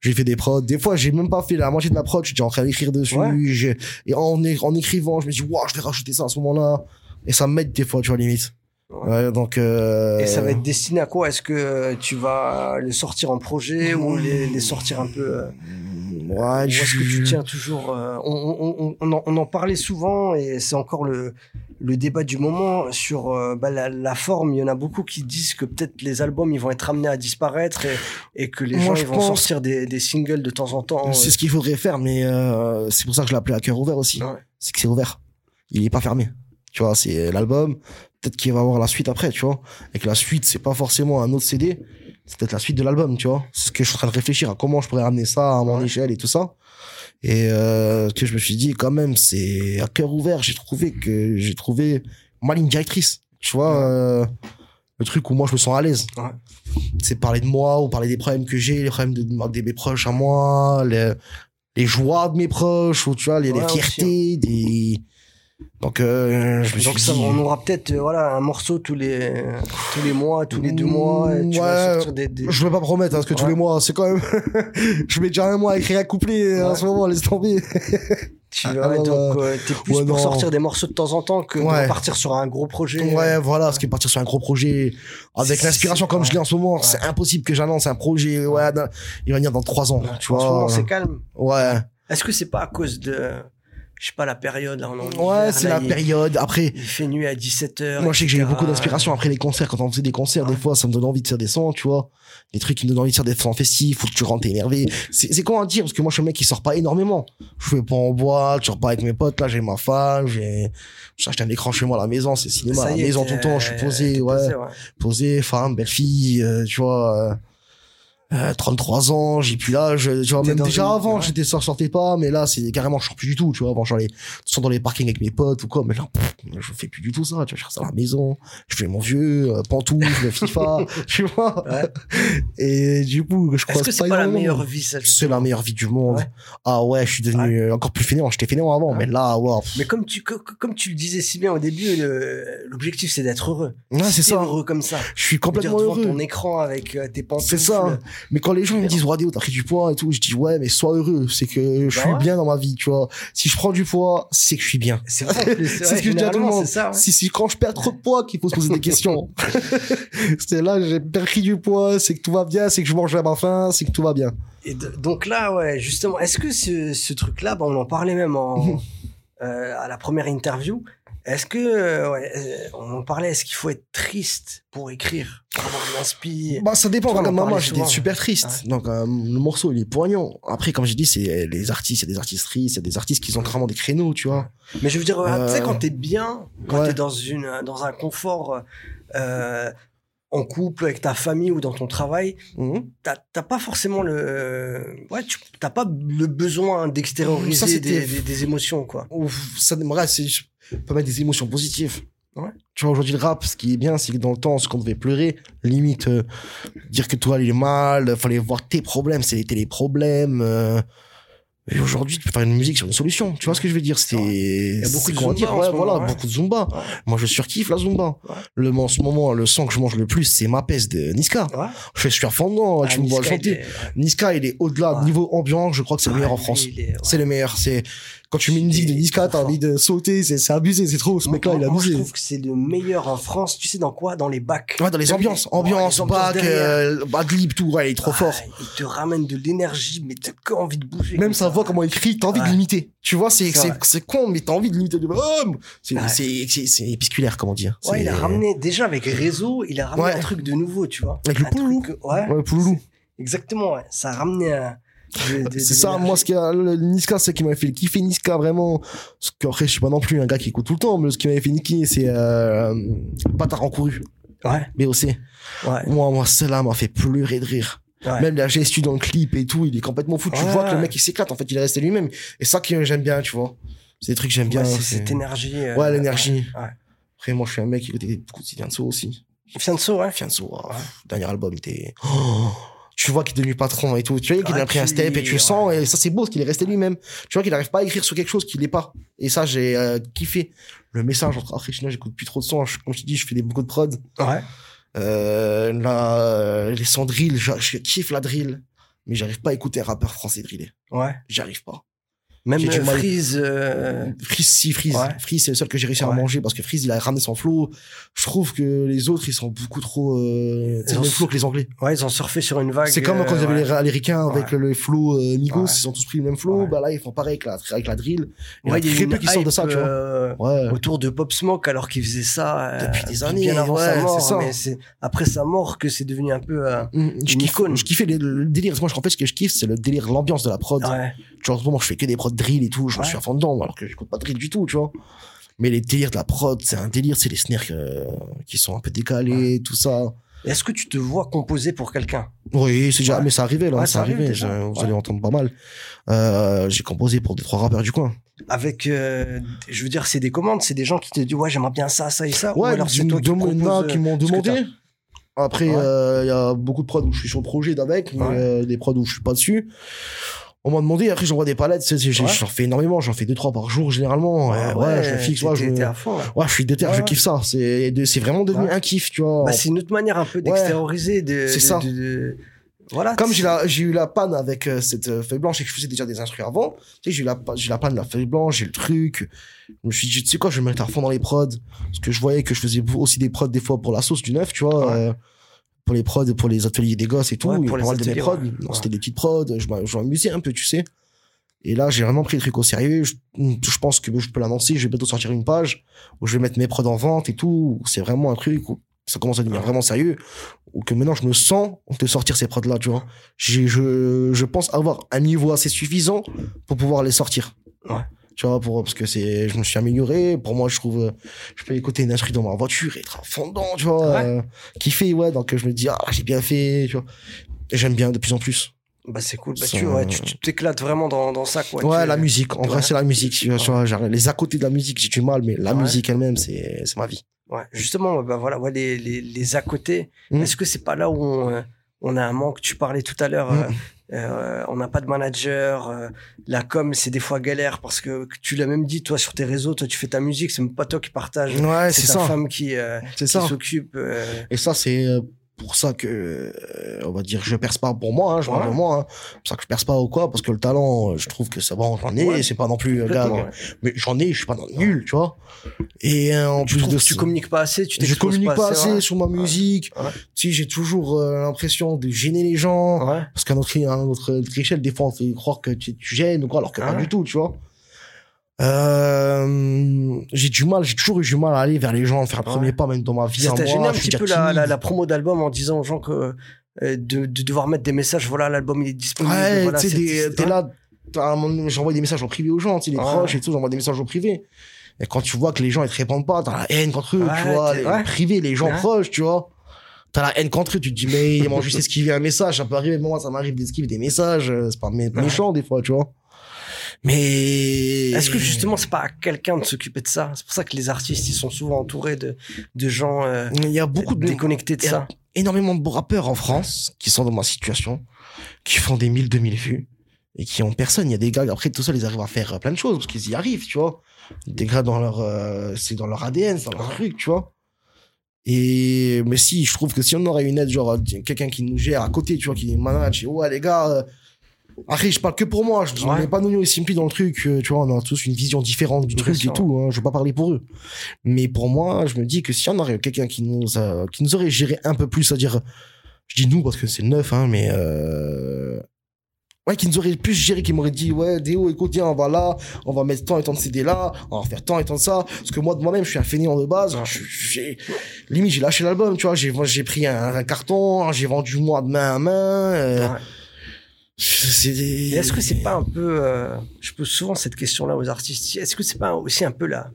J'ai fait des prods. Des fois, j'ai même pas fait la moitié de la prod. J'étais en train d'écrire dessus. Ouais. Et en, en écrivant, je me dis, waouh, je vais rajouter ça à ce moment-là. Et ça m'aide des fois, tu vois, limite. Ouais. Ouais, donc, euh... Et ça va être destiné à quoi? Est-ce que tu vas les sortir en projet ou les, les sortir un peu euh, Ouais, Ou est-ce que tu je- tiens toujours euh, on, on, on, on en, on en parlait souvent et c'est encore le, le débat du moment sur euh, bah, la, la forme. Il y en a beaucoup qui disent que peut-être les albums ils vont être amenés à disparaître et, et que les Moi, gens je ils vont sortir des, des singles de temps en temps. C'est ce qu'il faudrait faire, mais euh, c'est pour ça que je l'ai appelé à cœur ouvert aussi. Ouais. C'est que c'est ouvert. Il est pas fermé. Tu vois, c'est l'album. Peut-être qu'il va y avoir la suite après, tu vois. Et que la suite, c'est pas forcément un autre CD. C'est peut-être la suite de l'album, tu vois. C'est ce que je suis en train de réfléchir à comment je pourrais ramener ça à mon Ouais. échelle et tout ça. Et euh, que je me suis dit, quand même, c'est à cœur ouvert. J'ai trouvé que j'ai trouvé ma ligne directrice. Tu vois, euh, le truc où moi je me sens à l'aise. Ouais. C'est parler de moi ou parler des problèmes que j'ai, les problèmes de, de mes proches à moi, les, les joies de mes proches, ou tu vois, les, les Ouais, aussi, fiertés, des. Donc, euh, je me Donc suis ça, dit. on aura peut-être euh, voilà un morceau tous les tous les mois, tous les deux mois. et tu vas Ouais, sortir des, des- Je vais pas me promettre, hein, parce que tous les mois, c'est quand même. je mets déjà un mois à écrire un couplet en Ouais. ce moment, laisse tomber. tu Ah, vas- donc euh, t'es plus ouais, pour non. sortir des morceaux de temps en temps que Ouais. de partir sur un gros projet. Ouais, voilà, parce que partir sur un gros projet, avec l'inspiration comme je l'ai en ce moment, c'est impossible que j'annonce un projet, ouais, il va venir dans trois ans, tu en ce moment vois. c'est calme. Ouais. Est-ce que c'est pas à cause de je sais pas la période là on en Ouais, c'est la il- période. Après, Il fait nuit à 17h. Moi, je sais que j'ai eu beaucoup d'inspiration après les concerts. Quand on faisait des concerts, des fois, ça me donne envie de faire des sons, tu vois. Des trucs qui me donnent envie de faire des sons festifs, faut que tu rentres énervé. C'est, c'est comment dire? Parce que moi, je suis un mec qui sort pas énormément. Je fais pas en boîte, je sors pas avec mes potes. Là, j'ai ma femme, j'ai, acheté un écran chez moi à la maison, c'est cinéma. à la maison tout le temps, je suis posé, ouais. Posé, femme, belle fille, euh, tu vois. euh, euh, 33 ans, j'ai plus l'âge, tu vois, même déjà avant, ouais. j'étais sortais pas, mais là, c'est carrément, je sors plus du tout, tu vois, avant, j'allais, soit dans les parkings avec mes potes ou quoi, mais là, pff, je fais plus du tout ça, tu vois, je reste à la maison, je fais mon vieux, euh, pantoufle, FIFA, tu vois. Ouais. Et du coup, je crois que c'est pas la meilleure vie ça C'est la meilleure vie du monde. Ouais. Ah ouais, je suis devenu euh, encore plus fainéant, j'étais fainéant avant, Ouais. mais là, pff. Mais comme tu co- co- comme tu le disais si bien au début, l'objectif c'est d'être heureux. Ouais, c'est ça. heureux comme ça. Je suis complètement heureux. ton écran avec euh, tes pantoufles. C'est ça. Mais quand les gens ils me disent, Rodéo, t'as pris du poids et tout, je dis, ouais, mais sois heureux. C'est que je Bah suis ouais. bien dans ma vie, tu vois. Si je prends du poids, c'est que je suis bien. C'est ce que je dis à tout le monde. C'est ça. ouais. Si, si, quand je perds trop de poids, qu'il faut se poser des questions. c'est là, j'ai pris du poids, c'est que tout va bien, c'est que je mange à ma faim, c'est que tout va bien. Et de- donc là, ouais, justement, est-ce que ce, ce truc-là, bah, on en parlait même en, euh, à la première interview. Est-ce que, euh, ouais, euh, on en parlait, est-ce qu'il faut être triste pour écrire, pour avoir de l'inspi? Bah, ça dépend. Comme maman, j'étais super triste. Donc, euh, le morceau, il est poignant. Après, comme j'ai dit, c'est les artistes, il y a des artistes tristes, il y a des artistes qui ont vraiment des créneaux, tu vois. Mais je veux dire, Euh, tu sais, quand t'es bien, quand ouais. t'es dans, une, dans un confort euh, en couple, avec ta famille ou dans ton travail, Mhm. t'as pas forcément le. Ouais, tu t'as pas le besoin d'extérioriser des, des, des émotions, quoi. Ouf, ça ouais, c'est peux mettre des émotions positives Ouais. tu vois aujourd'hui le rap ce qui est bien c'est que dans le temps ce qu'on devait pleurer limite euh, dire que toi il est mal fallait voir tes problèmes c'était les problèmes euh, Mais aujourd'hui, tu peux faire une musique sur une solution. Tu vois ce que je veux dire? C'est, y a beaucoup de Zumba dire? Ouais, voilà, ouais. beaucoup de Zumba. Ouais. Moi, je surkiffe la Zumba. Le, en ce moment, le son que je mange le plus, c'est Ma Peste de Niska. Ouais. Je suis à fond dedans. Ah, tu me vois Niska, il chanter. est- Niska, il est au-delà. Ouais. Niveau ambiance, je crois que c'est le meilleur en France. il. C'est le meilleur. C'est, quand tu mets une musique de Niska, t'as envie de sauter. C'est, c'est abusé. C'est trop. Ce mec-là, il a Moi, je abusé. trouve que c'est le meilleur en France. Tu sais dans quoi? Dans les bacs. Ouais, dans les ambiances. Ambiance, derrière. euh, badlib, tout. Ouais, il est trop Ah, fort. Il te ramène de l'énergie, mais t'as que envie de bouger. Même sa voix, comment il crie, t'as envie de l'imiter. Tu vois, c'est, C'est con, mais t'as envie de l'imiter. c'est, c'est, c'est, épiculaire, comment dire. Ouais, il a ramené, déjà avec Réseau, il a ramené un truc de nouveau, tu vois. Avec le truc- Ouais, exactement. Ça a ramené C'est ça, moi, ce qui a, le Niska, c'est qui m'avait fait kiffer Niska, vraiment. Parce qu'après, je suis pas non plus un gars qui écoute tout le temps, mais ce qui m'avait fait niquer, c'est, euh, Bâtard en couru. Ouais, BOC. ouais, Moi, moi, celle-là m'a fait pleurer de rire. ouais. Même la gestu dans le clip et tout, il est complètement fou. Tu vois que le mec, il s'éclate. En fait, il est resté lui-même. Et ça que j'aime bien, tu vois. C'est des trucs que j'aime bien. C'est cette énergie. euh, Ouais, l'énergie. Ouais. Après, moi, je suis un mec qui écoute beaucoup de Fianso aussi. Fianso, ouais. Fianso, ah, pff, dernier album, il était... Oh, tu vois qu'il est devenu patron et tout. Tu vois qu'il a pris un step et tu le sens. Et ça, c'est beau, parce qu'il est resté lui-même. Tu vois qu'il n'arrive pas à écrire sur quelque chose qu'il n'est pas. Et ça, j'ai euh, kiffé. Le message entre... Sinon, j'écoute plus trop de sons. Je- Comme je te dis, je fais des, beaucoup de prod. Ouais. Euh, là, euh, les sons drill, je, je kiffe la drill. Mais j'arrive pas à écouter un rappeur français driller. Ouais. J'arrive pas. Même euh. Freeze. euh, Freeze, si, Freeze. Ouais. Freeze, c'est le seul que j'ai réussi à manger parce que Freeze, il a ramené son flow. Je trouve que les autres, ils sont beaucoup trop, euh, c'est le même flow que les Anglais. Ouais, ils ont surfé sur une vague. C'est comme quand euh, ils avaient ouais. les Américains avec le flow euh, Migos, ils ont tous pris le même flow. Bah là, ils font pareil avec la, avec la drill. Il y a il y très peu qui sortent de ça, tu vois. euh, Ouais. autour de Pop Smoke alors qu'il faisait ça euh, Depuis des années, bien avant sa mort mais c'est après sa mort que c'est devenu un peu euh, Mm, Une icône. je kiffais le, délire. Moi, en fait, ce que je kiffe, c'est le délire, l'ambiance de la prod. Tu vois, en ce moment, je fais que des prods drill et tout. Je me Ouais. suis à fond dedans, alors que j'écoute pas de drill du tout, tu vois. Mais les délires de la prod, c'est un délire, c'est les snares euh, qui sont un peu décalés, tout ça. est-ce que tu te vois composer pour quelqu'un? Oui, c'est déjà, Ouais. mais ça arrivait, là, ça arrivait. Je- Vous allez entendre pas mal. Euh, j'ai composé pour des trois rappeurs du coin. avec euh, je veux dire c'est des commandes c'est des gens qui te disent ouais j'aimerais bien ça ça et ça ou Ouais, alors c'est toi qui composes, qui m'ont demandé. Après, il Ouais. y a beaucoup de prods où je suis sur le projet d'avec, mais Ouais. euh, des prods où je suis pas dessus. On m'a demandé, après j'envoie des palettes, j'en fais énormément, j'en fais deux, trois par jour généralement. t'as. Ouais, ouais, je me fixe, ouais, je, à fond ouais, je suis déter, je kiffe ça. C'est, c'est vraiment devenu un kiff, tu vois. Bah, c'est une autre manière un peu d'extérioriser de, C'est de- ça. de- de- voilà Comme j'ai eu la panne avec euh, cette euh, feuille blanche et que je faisais déjà des instruments avant, tu sais, j'ai eu la, j'ai panne de la feuille blanche, j'ai le truc. Je me suis dit, tu sais quoi, je vais me mettre à fond dans les prods. Parce que je voyais que je faisais aussi des prods des fois pour la sauce du neuf, tu vois. Euh, pour les prods, pour les ateliers des gosses et tout. Ouais, pour les prods. ouais. Non, Ouais. C'était des petites prods, je m'a- je m'amusais un peu, tu sais. Et là, j'ai vraiment pris le truc au sérieux. Je, je pense que je peux l'annoncer. Je vais bientôt sortir une page où je vais mettre mes prods en vente et tout. C'est vraiment un truc où ça commence à devenir vraiment sérieux. Ou que maintenant, je me sens de sortir ces prods-là, tu vois. Je, je pense avoir un niveau assez suffisant pour pouvoir les sortir. Ouais. Tu vois, pour, parce que c'est, je me suis amélioré. Pour moi, je trouve, euh, je peux écouter une instru dans ma voiture et être à fond dedans, tu vois. Ouais. euh, kiffer, ouais. Donc, je me dis, ah, j'ai bien fait, tu vois. Et j'aime bien de plus en plus. bah c'est cool bah, tu ouais, tu tu t'éclates vraiment dans, dans ça quoi Ouais, Tu- la musique. En Ouais. vrai, c'est la musique. Tu vois, genre, les à côté de la musique, j'ai du mal, mais la musique elle-même, c'est, c'est ma vie. Ouais, justement, bah voilà, ouais, les, les, les à côté. Mm. Est-ce que c'est pas là où on, euh, on a un manque? Tu parlais tout à l'heure, Mm. euh, euh, on n'a pas de manager. euh, la com, c'est des fois galère parce que tu l'as même dit, toi, sur tes réseaux, toi, tu fais ta musique, c'est même pas toi qui partage. Ouais, c'est c'est ta ça. femme qui, euh, qui s'occupe. euh, Et ça, c'est euh, pour ça que, euh, on va dire, je perce pas pour moi, hein, je Ouais. parle de moi, hein. C'est pour ça que je perce pas ou quoi, parce que le talent, euh, je trouve que c'est bon, j'en ai, Ouais. c'est pas non plus, euh, gars, complètement, ouais. mais j'en ai, je suis pas dans le nul, tu vois. Et euh, en Tu plus de que tu ça- communiques pas assez, tu je communique pas assez sur ma musique. Ouais. Tu sais, j'ai toujours euh, l'impression de gêner les gens. Ouais. Parce qu'à notre, à notre, échelle, des fois, on fait croire que tu, tu gênes ou quoi, alors que pas du tout, tu vois. Euh, j'ai du mal, j'ai toujours eu du mal à aller vers les gens, faire le Ouais. premier pas, même dans ma vie. Ça à t'a gêné un petit peu la, la, timide. la promo d'album en disant aux gens que euh, de, de devoir mettre des messages, voilà, l'album il est disponible. Ouais, voilà, t'es là, j'envoie des messages en privé aux gens, tu les Ouais. proches et tout, j'envoie des messages en privé. Et quand tu vois que les gens, ils te répondent pas, t'as la haine contre eux, tu vois, les privés, les gens proches, tu vois. T'as la haine contre eux, tu te dis, mais ils m'ont juste esquivé un message, ça peut arriver, moi, ça m'arrive d'esquiver des messages, euh, c'est pas méchant, des fois, tu vois. Mais. Est-ce que justement c'est pas à quelqu'un de s'occuper de ça? C'est pour ça que les artistes ils sont souvent entourés de, de gens euh, Il y a beaucoup de, déconnectés de il y a ça. énormément de rappeurs en France qui sont dans ma situation, qui font des 1000, 2000 vues et qui ont personne. Il y a des gars, après, tout ça, ils arrivent à faire plein de choses parce qu'ils y arrivent, tu vois. Des gars dans leur, euh, c'est dans leur ADN, c'est dans leur truc, tu vois. Et, mais si, je trouve que si on aurait une aide, genre, quelqu'un qui nous gère à côté, tu vois, qui manage, ouais, les gars, euh, après, je parle que pour moi, je ne mets pas nous et Simply dans le truc, euh, tu vois, on a tous une vision différente du Bien truc sûr. et tout, hein, je veux pas parler pour eux. Mais pour moi, je me dis que si on aurait quelqu'un qui nous a, qui nous aurait géré un peu plus, c'est-à-dire, je dis nous parce que c'est neuf, hein, mais euh, ouais, qui nous aurait plus géré, qui m'aurait dit, ouais, Déo, écoute, tiens, on va là, on va mettre tant et tant de CD là, on va faire tant et tant de ça, parce que moi, de moi-même, je suis un fainéant de base, je- j'ai, limite, j'ai lâché l'album, tu vois, j'ai, j'ai pris un, un carton, j'ai vendu moi de main à main, euh, Ouais. Des... Est-ce que c'est pas un peu, euh, je pose souvent cette question-là aux artistes, est-ce que c'est pas aussi un peu la,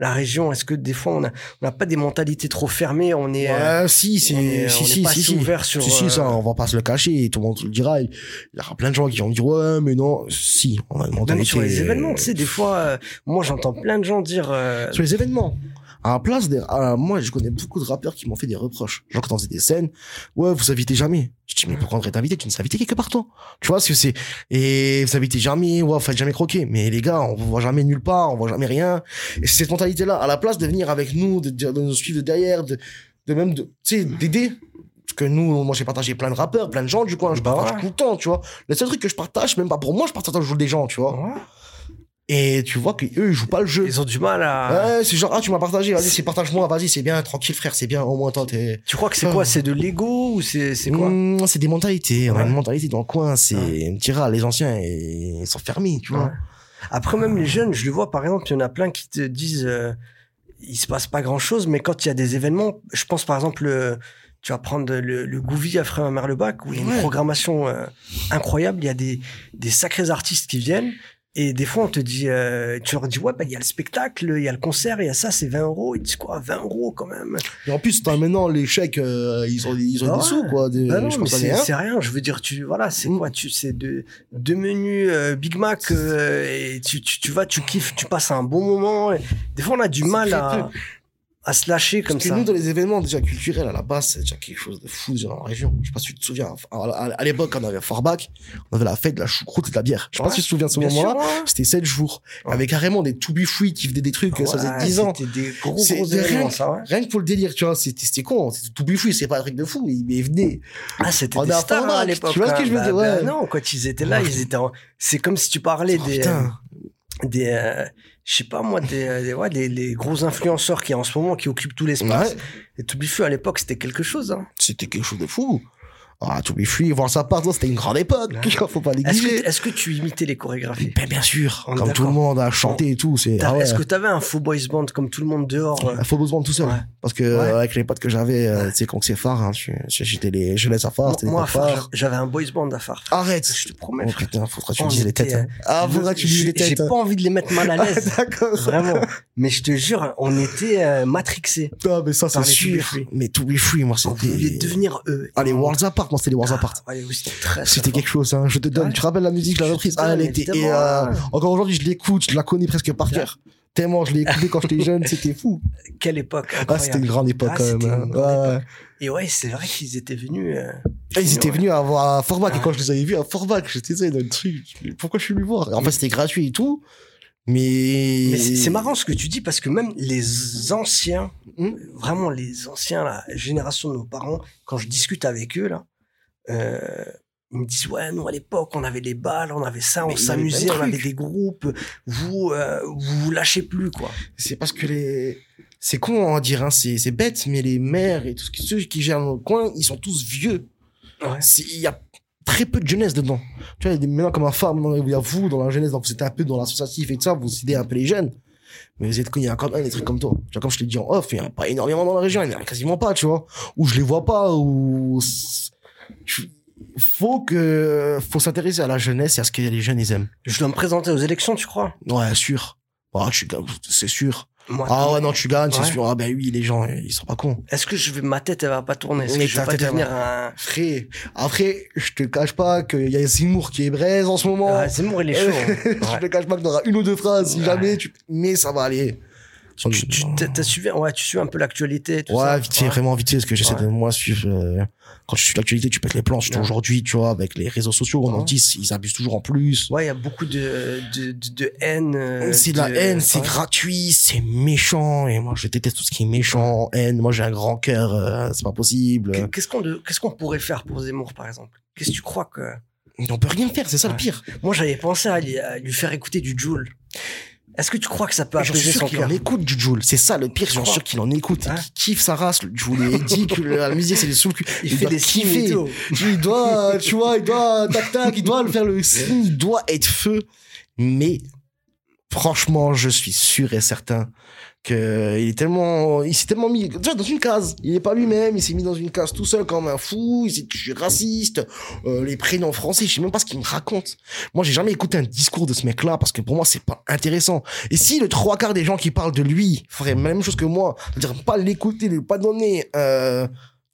la région Est-ce que des fois on a, on n'a pas des mentalités trop fermées On est, euh, Ouais, si, on c'est, est- si, on est si, pas si, si. ouvert sur, Si, si, ça, euh, on va pas se le cacher, tout le monde le dira. Il y aura plein de gens qui vont dire, ouais, mais non, si, on a mentalité. sur les événements, tu sais, des fois, euh, moi j'entends plein de gens dire, euh, Sur les événements. À la place des, à- moi, je connais beaucoup de rappeurs qui m'ont fait des reproches. Genre, quand on faisait des scènes, ouais, vous invitez jamais. Je dis, mais pourquoi on devrait t'inviter? Tu nous invites quelque part, toi? Tu vois, ce que c'est, et vous invitez jamais, ouais, vous faites jamais croquer. Mais les gars, on vous voit jamais nulle part, on voit jamais rien. Et c'est cette mentalité-là, à la place de venir avec nous, de, de, de nous suivre de derrière, de, de même, de, tu sais, d'aider. Parce que nous, moi, j'ai partagé plein de rappeurs, plein de gens du coin, je Bah partage ouais. tout le temps, tu vois. Le seul truc que je partage, même pas pour moi, je partage toujours des gens, tu vois. ouais, Et tu vois qu'eux, ils jouent pas le jeu. ils ont du mal à. Ouais, c'est genre, ah, tu m'as partagé, vas-y, c'est partage-moi, vas-y, c'est bien, tranquille, frère, c'est bien, au moins, toi, t'es. Tu crois que c'est quoi? C'est de l'ego ou c'est c'est quoi? Mmh, c'est des mentalités, on a Ouais. une mentalité dans le coin, c'est, on dira, les anciens, ils sont fermés, tu vois. Ouais. Après, même les jeunes, je le vois, par exemple, il y en a plein qui te disent euh, il se passe pas grand chose, mais quand il y a des événements, je pense par exemple, euh, tu vas prendre le, le Gouvi à Frère Merlebac, où il y a une Ouais. programmation euh, incroyable, il y a des, des sacrés artistes qui viennent. Et des fois, on te dit, euh, tu leur dis, ouais, bah, il y a le spectacle, il y a le concert, il y a ça, c'est 20 euros. Ils disent quoi, 20 euros quand même? Et en plus, maintenant, les chèques, euh, ils ont, ils ont Ah des sous, quoi. Des, Bah non, je mais c'est rien. Je veux dire, tu voilà, c'est Mm. quoi Tu c'est de deux menus euh, Big Mac euh, et tu, tu tu vas, tu kiffes, tu passes un bon moment. Et des fois, on a du mal à, à se lâcher comme Parce que ça. nous, dans les événements déjà culturels, à la base, c'est déjà quelque chose de fou déjà dans la région. Je sais pas si tu te souviens. À, à- à l'époque, quand on avait Forbach, on avait la fête de la choucroute et de la bière. Je sais Ouais, pas si tu te souviens de ce moment-là. ouais. C'était 7 jours. Ouais. Avec carrément des to be free qui faisaient des trucs, ça faisait Ouais, 10 ans. C'était des gros gros rien- ça. Rien que pour le délire, tu vois, c'était con. C'était to be free, c'est pas un truc de fou. Mais, mais venez. Ah, c'était des stars hein, à l'époque. tu vois ce que hein. je veux Bah, dire, bah non, quand ils étaient là, ils étaient. en- C'est comme si tu parlais Oh, des. putain. Des euh, je sais pas moi des, euh, des- ouais, les, les gros influenceurs qui en ce moment qui occupent tout l'espace Ouais. et To Be Free à l'époque c'était quelque chose hein. C'était quelque chose de fou. Ah, to be free, voir ça part, c'était une grande époque. Faut pas est-ce négliger. que, est-ce que tu imitais les chorégraphies? Ben, bien sûr. On est Comme tout le monde a chanté et tout. C'est, ah ouais. est-ce que t'avais un faux boys band comme tout le monde dehors? Il faut besoin de tout seul. Ouais. Parce que, Ouais. avec les potes que j'avais, euh, tu sais, quand c'est phare, hein, tu- j'étais les, je laisse à phare, c'était moi à les phares. j'avais un boys band à Far Arrête. je te promets Oh putain, faudra que tu On me dises les têtes. hein. Ah, faudra que tu dises j'ai- les j'ai têtes. pas envie de les mettre mal à l'aise D'accord. vraiment mais je te jure on était euh, matrixés Non, mais ça, c'est les sûr. Mais To Be Free, moi, on voulait c'était. devenir eux Ah, les Worlds Apart, moi, c'était les Ah, Apart. ouais, oui, c'était quelque chose, hein. Je te donne. Ouais. Tu rappelles la musique, la reprise? Ah, elle était, et, euh, encore aujourd'hui, je l'écoute, je la connais presque par cœur. Tellement je l'ai écouté quand j'étais jeune, c'était fou. quelle époque Ah, c'était une grande époque, Ah, quand même. hein. et ouais c'est vrai qu'ils étaient venus euh, Et ils étaient venus à, à Forbach, et quand je les avais vus à Forbach, j'étais dans le truc. Pourquoi je suis venu voir? En fait, c'était gratuit et tout. Mais. Mais c'est c'est marrant ce que tu dis parce que même les anciens, Hmm? vraiment les anciens, la génération de nos parents, quand je discute avec eux là, euh, ils me disent ouais nous à l'époque on avait les balles, on avait ça, on s'amusait, on avait des groupes, vous euh, vous vous lâchez plus quoi. C'est parce que les. C'est con à dire, hein, c'est c'est bête, mais les maires et tout ce qui, ceux qui gèrent nos coins, ils sont tous vieux. Ouais. Il y a très peu de jeunesse dedans. Tu vois, il y a des- maintenant comme un phare, maintenant, il y a vous dans la jeunesse, donc vous êtes un peu dans l'associatif et tout ça, vous aidez un peu les jeunes. Mais vous êtes, il y a quand même des trucs comme toi. Tu vois, comme je t'ai dit en off, il y en a pas énormément dans la région, il y en a quasiment pas, tu vois. Ou je les vois pas, ou. Faut que, faut s'intéresser à la jeunesse et à ce que les jeunes ils aiment. Je dois me présenter aux élections, tu crois? Ouais, sûr. Ah, tu gagnes, c'est sûr. Moi, Ah ouais, non, tu gagnes, c'est Ouais. sûr. Ah ben oui, les gens, ils sont pas cons. Est-ce que je vais ma tête elle va pas tourner? Est-ce que je vais pas devenir un Frère, après, je te cache pas qu'il y a Zemmour qui est braise en ce moment. ah, Zemmour il est chaud. hein. je te cache pas que t'auras une ou deux phrases si Ouais. jamais tu... Mais ça va aller. Tu, tu, tu- t'as suivi, ouais, tu suis un peu l'actualité. tout Ouais, ça. vite fait, vraiment vite fait, parce que j'essaie Ouais. de moi suivre. euh, quand tu suis l'actualité, tu pètes les plans. Surtout aujourd'hui, tu vois, avec les réseaux sociaux, on en dit, ils abusent toujours en plus. Ouais, il y a beaucoup de, de, de, de haine. euh, c'est de la haine, c'est gratuit, c'est méchant. Et moi, je déteste tout ce qui est méchant, haine. Moi, j'ai un grand cœur, euh, c'est pas possible. Qu'est- Qu'est-ce qu'on qu'est-ce qu'on pourrait faire pour Zemmour, par exemple? Qu'est-ce que tu crois que. On peut rien faire, c'est ça le pire. Moi, j'avais pensé à lui, à lui faire écouter du Joule. Est-ce que tu crois que ça peut J'en suis apaiser sûr son qu'il cœur en écoute du Joule. C'est ça le pire, j'en suis sûr qu'il en écoute. Hein Qu'il kiffe sa race, le Joule. Il dit que la musique, c'est des sous cul. Il, fait des signes. Il doit, tu vois, il doit, tac, tac, il doit le faire le signe, il doit être feu. Mais, franchement, je suis sûr et certain que il est tellement, il s'est tellement mis, déjà, dans une case. Il est pas lui-même, il s'est mis dans une case tout seul comme un fou, il s'est dit, je suis raciste, euh, les prénoms français, je sais même pas ce qu'il me raconte. Moi, j'ai jamais écouté un discours de ce mec-là parce que pour moi, c'est pas intéressant. Et si le trois quarts des gens qui parlent de lui feraient la même chose que moi, c'est-à-dire pas l'écouter, ne pas donner, euh,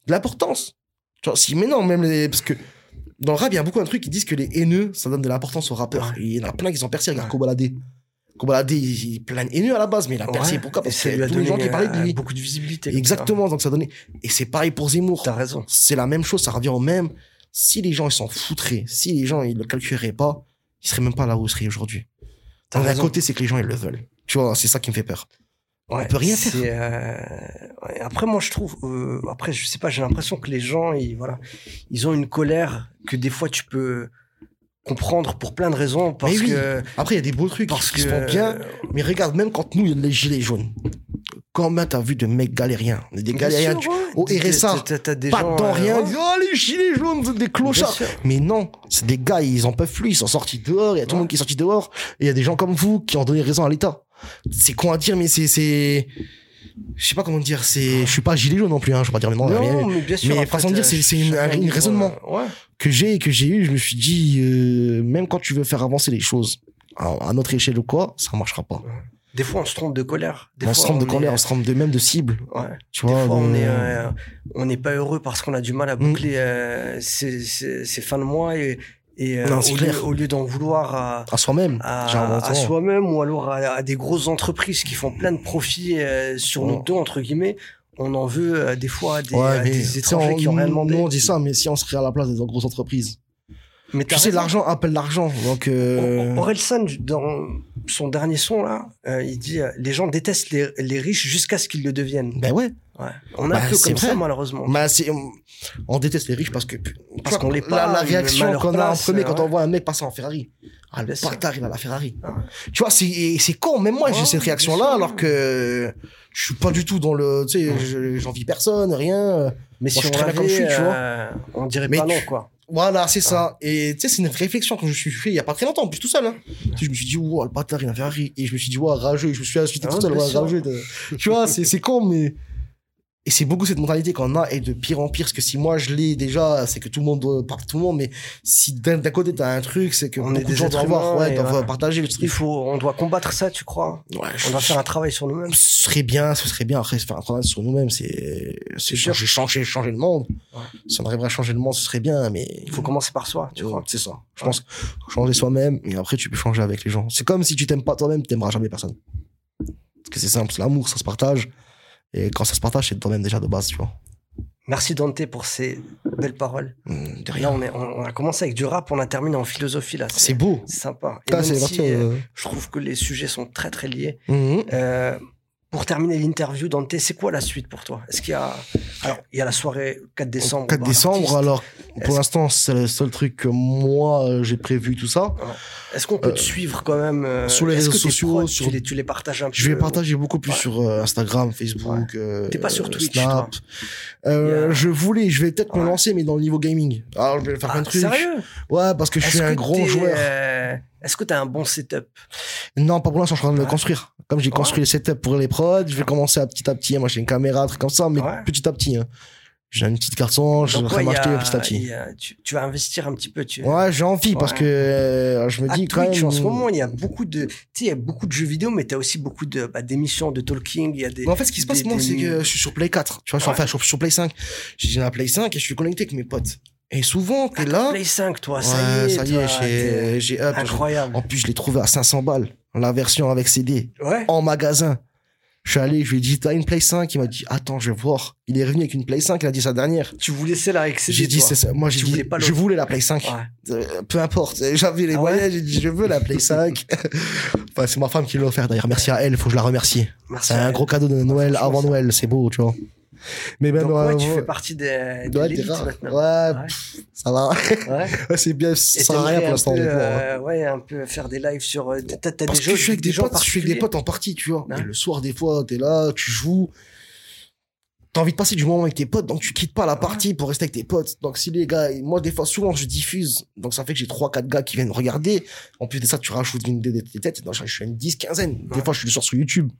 de l'importance. Tu vois, si, mais non, même les, parce que, dans le rap, il y a beaucoup de trucs qui disent que les haineux, ça donne de l'importance aux rappeurs. Il y en a plein qui sont percés. Regarde. Kobalade. Kobalade, il il est plein de haineux à la base, mais il a percé. Ouais, Pourquoi Parce que tous les gens qui parlaient de euh, lui. beaucoup de visibilité. comme ça. Exactement, donc ça donnait. Et c'est pareil pour Zemmour. T'as raison. C'est la même chose, ça revient au même. Si les gens, ils s'en foutraient, si les gens, ils le calculeraient pas, ils seraient même pas là où ils seraient aujourd'hui. D'un côté, c'est que les gens, ils le veulent. Tu vois, c'est ça qui me fait peur. Ouais, peut rien c'est, euh, ouais, Après, moi, je trouve. euh, après, je sais pas. J'ai l'impression que les gens, ils, voilà, ils ont une colère que des fois tu peux comprendre pour plein de raisons parce oui, que Après, il y a des beaux trucs parce qui que se font bien. Mais regarde, même quand nous, il y a les gilets jaunes. Combien t'as vu de mecs galériens? Des galériens sûr, du- ouais. au RSA. des pas gens, dans euh, rien. ouais. Oh, les gilets jaunes, êtes des clochards. Mais non, c'est des gars, ils en peuvent plus, ils sont sortis dehors, il y a tout le Ouais. monde qui est sorti dehors, et il y a des gens comme vous qui ont donné raison à l'État. C'est con à dire, mais c'est, c'est, je sais pas comment dire, c'est, je suis pas gilet jaune non plus, hein, je vais pas dire, mais non, Non, rien mais bien sûr. mais façon de dire, t'as- c'est- c'est une- chacun un raisonnement. euh, Ouais. que j'ai, que j'ai eu, je me suis dit, euh, même quand tu veux faire avancer les choses, à, à notre échelle ou quoi, ça marchera pas. Des fois, on se trompe de colère. Des on fois, se trompe de est- colère, on se trompe de même de cible, Ouais. tu Des vois. fois, on de- est, euh, on n'est pas heureux parce qu'on a du mal à Mm. boucler euh, ses fins de mois et, et euh, Non, au, lieu, clair. au lieu d'en vouloir à, à soi-même. à, à soi-même ou alors à, à des grosses entreprises qui font plein de profits euh, sur Ouais. notre dos, entre guillemets, on en veut euh, des fois à des, Ouais, des étrangers on- qui ont rien demandé. Nous, on dit ça, mais si on serait à la place des grosses entreprises. Mais Tu sais, l'argent appelle l'argent. Donc, euh... Orelsan, dans son dernier son, là, euh, il dit euh, Les gens détestent les, les riches jusqu'à ce qu'ils le deviennent. ben ouais. Ouais. On a Bah, un peu comme ça, malheureusement. Bah, on, on déteste les riches parce que, Parce qu'on la, pas, la mais réaction qu'on a en premier quand ouais. on voit un mec passer en Ferrari. Ah, le bâtard, il a la Ferrari. Ah. Tu vois, c'est, con. Même moi, j'ai cette réaction-là, alors que je suis pas du tout dans le, tu sais, j'en vis personne, rien. Mais Moi, si je on bien comme je suis, tu vois. euh, on dirait Mais pas non, quoi. Voilà, c'est ça. Et tu sais, c'est une réflexion que je me suis fait il y a pas très longtemps, en plus tout seul. Hein. Je me suis dit, wow, le bâtard, il a un Ferrari. Et je me suis dit, wow, rageux. Je me suis insulté Ah, tout seul, ouais, sûr. rageux. de- tu vois, c'est con, mais. Et c'est beaucoup cette mentalité qu'on a, et de pire en pire, parce que si moi je l'ai déjà, c'est que tout le monde doit parler tout le monde, mais si d'un, côté t'as un truc, c'est que On est de des gens doivent avoir, humains, ouais, partager le Il truc. faut, on doit combattre ça, tu crois? Ouais, On doit faire un travail sur nous-mêmes. ce serait bien, ce serait bien après faire un travail sur nous-mêmes, c'est, c'est sûr. changer, changer, changer le monde. Ouais. Si on arriverait à changer le monde, ce serait bien, mais. Il faut commencer par soi, tu crois? C'est ça. Je pense changer soi-même, et après tu peux changer avec les gens. C'est comme si tu t'aimes pas toi-même, tu t'aimeras jamais personne. Parce que c'est simple, c'est l'amour, ça se partage. Et quand ça se partage, c'est toi-même déjà de base, tu vois. Merci Dante pour ces belles paroles. Hum, De Là, rien. on, est, on, on a commencé avec du rap, on a terminé en philosophie, là. C'est beau. C'est sympa. Et même si, euh, euh, je trouve que les sujets sont très, très liés. mhm. Euh, pour terminer l'interview, Dante, c'est quoi la suite pour toi? Est-ce qu'il y a... Alors, il y a la soirée 4 décembre. 4 bar décembre, alors pour l'instant, c'est le seul truc que moi euh, j'ai prévu, tout ça. Est-ce qu'on peut Euh, te suivre quand même euh, sur les réseaux sociaux, sur- tu, les, tu les partages un peu Je vais partager beaucoup plus Ouais. sur euh, Instagram, Facebook, euh, T'es pas sur euh, Twitch, Snap. Euh, Je voulais, je vais peut-être me lancer, mais dans le niveau gaming. Alors je vais faire Ah, plein de trucs. Sérieux? Ouais, parce que je suis un gros joueur. Est-ce que tu as un bon setup? Non, pas pour l'instant, je suis en train de le construire. Comme j'ai Ouais. construit le setup pour les prods, je vais commencer à petit à petit. Moi, j'ai une caméra, un truc comme ça, mais Ouais. petit à petit. Hein. J'ai une petite carton, je vais m'acheter petit à petit. a- tu, tu vas investir un petit peu. Tu... Ouais, j'ai envie parce que euh, je me À dis quand même. en ce moment, il y a beaucoup de, tu sais, il y a beaucoup de jeux vidéo, mais tu as aussi beaucoup de, bah, d'émissions, de talking. Il y a des. Mais en fait, ce qui se passe, moi, c'est que je suis sur Play 4. Tu vois, je suis, enfin, je suis sur Play 5. J'ai la Play 5 et je suis connecté avec mes potes. Et souvent, t'es là. Play 5, toi, ça Ouais, y est. ça y est, j'ai, up. Incroyable. En plus, je l'ai trouvé à 500 balles. La version avec CD. Ouais. En magasin. Je suis allé, je lui ai dit, t'as une Play 5? Il m'a dit, attends, je vais voir. Il est revenu avec une Play 5, il a dit sa dernière. Tu voulais celle-là accéder. J'ai dit, c'est ça. Moi, j'ai dit, pas je voulais la Play 5. Ouais. Euh, peu importe. J'avais les Ah ouais moyens, j'ai dit, je veux la Play 5. enfin, c'est ma femme qui l'a offert d'ailleurs. Merci à elle, faut que je la remercie. Merci. C'est un gros cadeau de Noël franchement, avant Noël, c'est beau, tu vois. Mais même, Donc, ouais, euh, tu fais partie des, de ouais, l'élite t'es rare. maintenant. Ouais, pff, ça va. C'est bien, ça sert à rien pour l'instant. hein. euh, ouais, un peu faire des lives sur. euh, T'as, des Parce que gens, je suis avec des, gens potes, je suis avec des potes en partie, tu vois. Et le soir, des fois, t'es là, tu joues. T'as envie de passer du moment avec tes potes, donc tu quittes pas la partie pour rester avec tes potes. Donc si les gars, moi des fois souvent je diffuse, donc ça fait que j'ai trois quatre gars qui viennent regarder. En plus de ça, tu rajoutes une des, des têtes, donc je suis à une dix, quinzaine. Des fois je suis le soir sur YouTube.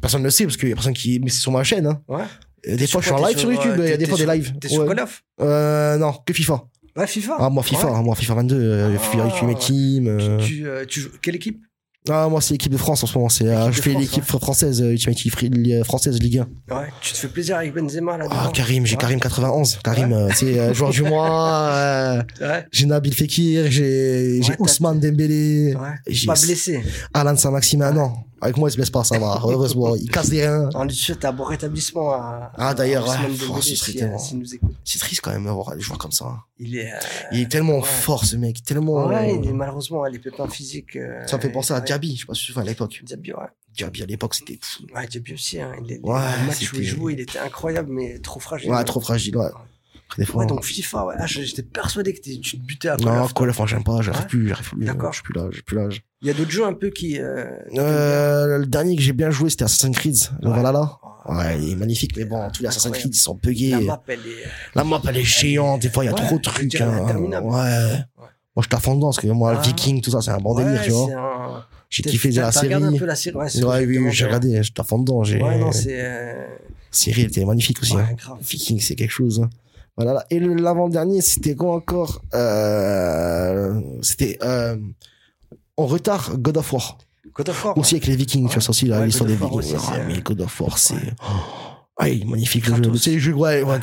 Personne ne le sait parce qu'il y a personne qui, mais c'est sur ma chaîne. Hein. Ouais. Des fois je suis en live sur YouTube, il y a des fois des lives. T'es sur. Call of Euh, non, que FIFA. Ouais, FIFA. Ah moi FIFA, hein, moi FIFA 22, euh, Ah. FIFA Ultimate Team. euh. Tu, euh, tu joues- Quelle équipe? Ah moi c'est l'équipe de France en ce moment, c'est euh, je fais l'équipe française euh, française Ligue 1. Ouais. Tu te fais plaisir avec Benzema là Ah, Karim, j'ai Ouais. Karim 91. Karim, euh, sais, euh, joueur du mois. euh, Ouais. j'ai Nabil Fekir, j'ai t'as- Ousmane Dembélé, Pas blessé. Alan Saint-Maximin. Non, avec moi, il se blesse pas, ça va. Heureusement, il casse des reins. Lui souhaite un bon rétablissement à. Ah, d'ailleurs, Oh, ce serait si, tellement- euh, écoute. C'est triste quand même d'avoir des joueurs comme ça. Il est. euh, Il est tellement ouais. fort, ce mec. Tellement. Ouais, euh, il est malheureusement les pépins physiques. euh, Ça me fait penser à. Diaby, je sais pas si tu à l'époque. Diaby, ouais. Diaby à l'époque, c'était fou. Ouais, Diaby aussi. Hein. Il est, Ouais, le match où il jouait, il était incroyable, mais trop fragile. Ouais, trop fragile, ouais. Des fois. Ouais, donc FIFA, ouais. Ah, j'étais persuadé que tu te butais à Call non, Call of, moi, j'aime pas, j'arrive Ouais. plus, j'arrive plus. D'accord. Je suis plus là, j'ai plus l'âge. Il y a d'autres jeux un peu qui. Euh, Euh, le dernier que j'ai bien joué, c'était Assassin's Creed, le Ouais. Valhalla. Ouais. Il est magnifique, mais bon, tous les Assassin's. Creed, ils sont buggés. La map, elle est. La map, elle est géante. Des fois, il y a trop de trucs. hein. Ouais. Moi, je t'affronte dedans, parce que moi, Ah. Viking, tout ça, c'est un bon délire, tu vois. J'ai kiffé la série. regardé un peu la série. Ouais, oui, j'ai regardé, je t'affronte dedans. J'ai... Ouais, non, c'est. euh, elle était magnifique aussi. hein. Viking, c'est quelque chose. Voilà. Et l'avant-dernier, c'était quoi encore euh, C'était euh, en retard God of War. God of War. Aussi avec les Vikings, tu vois, aussi, là, Ouais, l'histoire des Vikings. aussi, Ah, c'est, mais euh, God of War, c'est. ouais. Ah, il est magnifique le jeu. C'est le jeu, ouais, ouais,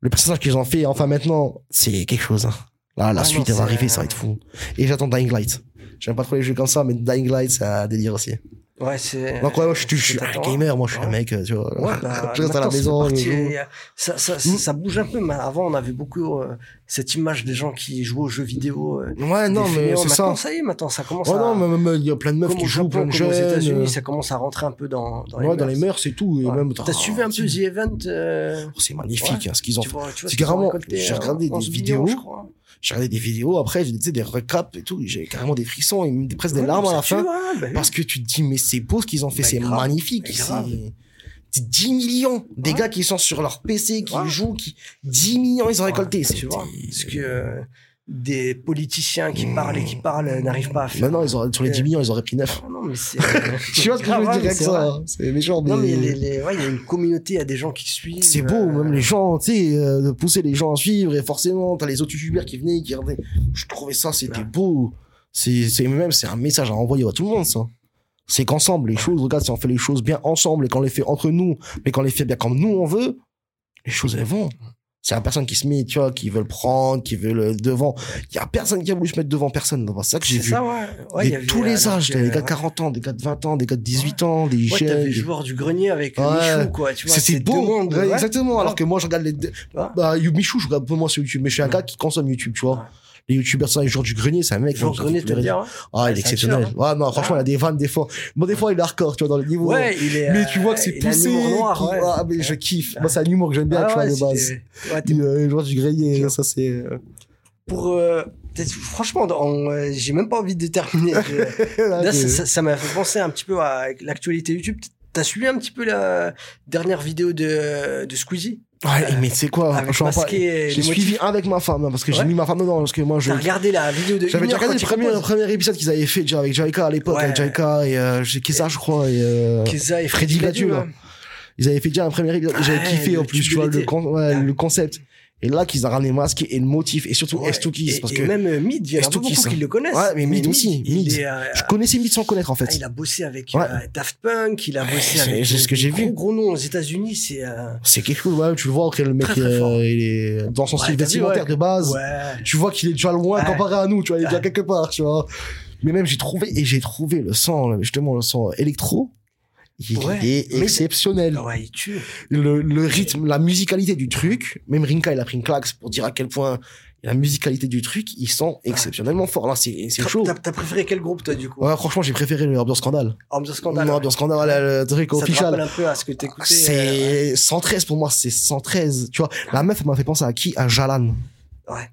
Le personnage qu'ils ont fait, enfin maintenant, c'est quelque chose. hein. Là, la Ah, suite, non, elle va arriver, ça va être fou. Et j'attends Dying Light. J'aime pas trop les jeux comme ça, mais Dying Light, c'est un délire aussi. Ouais, c'est. Donc, ouais, moi, je, suis- je suis un gamer, moi, je suis un Ouais. mec, tu vois. Ouais, bah, je reste à la maison, je parti, euh, ça, ça, Mm. ça bouge un peu, mais avant, on avait beaucoup euh, cette image des gens qui jouaient aux jeux vidéo. euh, Ouais, non, mais c'est ça. Ça y est, maintenant, ça commence Ouais, à. non, mais même, il y a plein de meufs comme qui jouent, plein de comme aux jeunes. États-Unis, euh, ça commence à rentrer un peu dans, dans les Ouais, dans les mœurs. c'est tout. Et Ouais. même, T'as suivi un peu The Event euh, Oh, C'est magnifique, hein, ce qu'ils ont fait. C'est carrément- j'ai euh, regardé des 11 millions, vidéos. Je regardé des vidéos, après, j'ai tu sais, des recaps et tout, j'ai carrément des frissons, et presque des Ouais, larmes à la fin. bah. Parce que tu te dis, mais c'est beau ce qu'ils ont fait, Bah, c'est magnifique. Bah, C'est grave. c'est 10 millions. Des Ouais. gars qui sont sur leur PC, qui Ouais. jouent, qui 10 millions, ils ont récolté. C'est tu vois, parce que des politiciens qui parlent et qui parlent euh, n'arrivent pas à faire. Maintenant, ils auraient, sur les 10 Euh, millions, ils auraient pris 9. Ah non, mais c'est. Tu vois ce que je veux dire avec ça hein C'est méchant, mais. Non, mais les, les- ouais, il y a une communauté, il y a des gens qui suivent. C'est beau, euh, même les gens, tu sais, euh, de pousser les gens à suivre, et forcément, t'as les autres youtubeurs qui venaient, qui regardaient. Je trouvais ça, c'était Ouais. beau. C'est, c'est même, c'est un message à envoyer à tout le monde, ça. C'est qu'ensemble, les choses, regarde, si on fait les choses bien ensemble, et qu'on les fait entre nous, mais qu'on les fait bien comme nous on veut, les choses, elles vont. C'est la personne qui se met, tu vois, qui veut le prendre, qui veut le devant. Il y a personne qui a voulu se mettre devant personne. C'est ça que j'ai vu. ça, ouais. ouais y avait, tous les âges, que, des gars de ouais. 40 ans, des gars de 20 ans, des gars de 18 ans, des Ouais, jeunes. t'avais des- joueur du grenier avec euh, Ouais. Michou, quoi. Tu vois, C'était beau. Ouais, ouais. Exactement. Alors que moi, je regarde les. Ouais. Bah, Michou, je regarde un peu moins sur YouTube, mais je suis un Ouais. gars qui consomme YouTube, tu vois. Les youtubeurs, ça, les joueurs du grenier, c'est un mec. Qui- du grenier, te le dire. hein. Ah, il est c'est exceptionnel. Ouais, non, franchement, il a des vannes des fois. Bon, des fois, il est hardcore, tu vois, dans le niveau. Ouais, il est. Mais euh, tu vois que c'est a un poussé. Ah, mais je kiffe. Moi, c'est un humour que j'aime bien, Ah tu vois, de c'est base. euh, Les joueurs du grenier, ça, c'est. euh, Pour. euh, Franchement, euh, j'ai même pas envie de terminer. Là, c'est- ça m'a fait penser un petit peu à l'actualité YouTube. T'as suivi un petit peu la dernière vidéo de, de Squeezie? Ouais, mais c'est quoi? J'ai suivi avec ma femme, hein, parce que j'ai mis ma femme dedans, parce que moi, je. T'as regardé la vidéo de J'avais déjà regardé le premier, le premier épisode qu'ils avaient fait déjà avec Jaika à l'époque, Ouais. avec Jaika et euh, Kesa, je crois, et euh, Keza et Freddy Gladieux, ouais. ils avaient fait déjà un premier épisode, j'avais Ouais, kiffé en plus, tu vois, con- Ouais. le concept. Et là, qu'ils ont ramené masque et le motif, et surtout Ouais, Estukis, et- parce et que même euh, Mid, il y a beaucoup hein. qui le connaissent. Ouais, mais Mid aussi, Mid. est, euh, je connaissais Mid sans connaître, en fait. ah, il a bossé avec Ouais. euh, Daft Punk, il a bossé avec c'est ce que j'ai vu. gros noms aux États-Unis, c'est euh, C'est quelque chose, ouais, tu le vois que le mec, Très, très euh, il est dans son style vestimentaire de base. ouais. Tu vois qu'il est déjà loin comparé à nous, tu vois, il est déjà quelque part, tu vois. Mais même, j'ai trouvé, et j'ai trouvé le son, là, justement, le son électro. Il Ouais, est exceptionnel. Ouais, il tue. Le, le rythme, la musicalité du truc, même Rinka, il a pris une claque pour dire à quel point la musicalité du truc, ils sont exceptionnellement forts. Là, c'est c'est chaud. T'as préféré quel groupe, toi, du coup? Ouais, franchement, j'ai préféré le Ambiance Scandale. Ambiance Scandale. Non, ouais. Ambiance Scandale, le, le truc rappelle un peu à ce que t'écoutais. euh, C'est 113 pour moi, c'est 113. Tu vois, la meuf, m'a fait penser à qui? À Jalan. Ouais.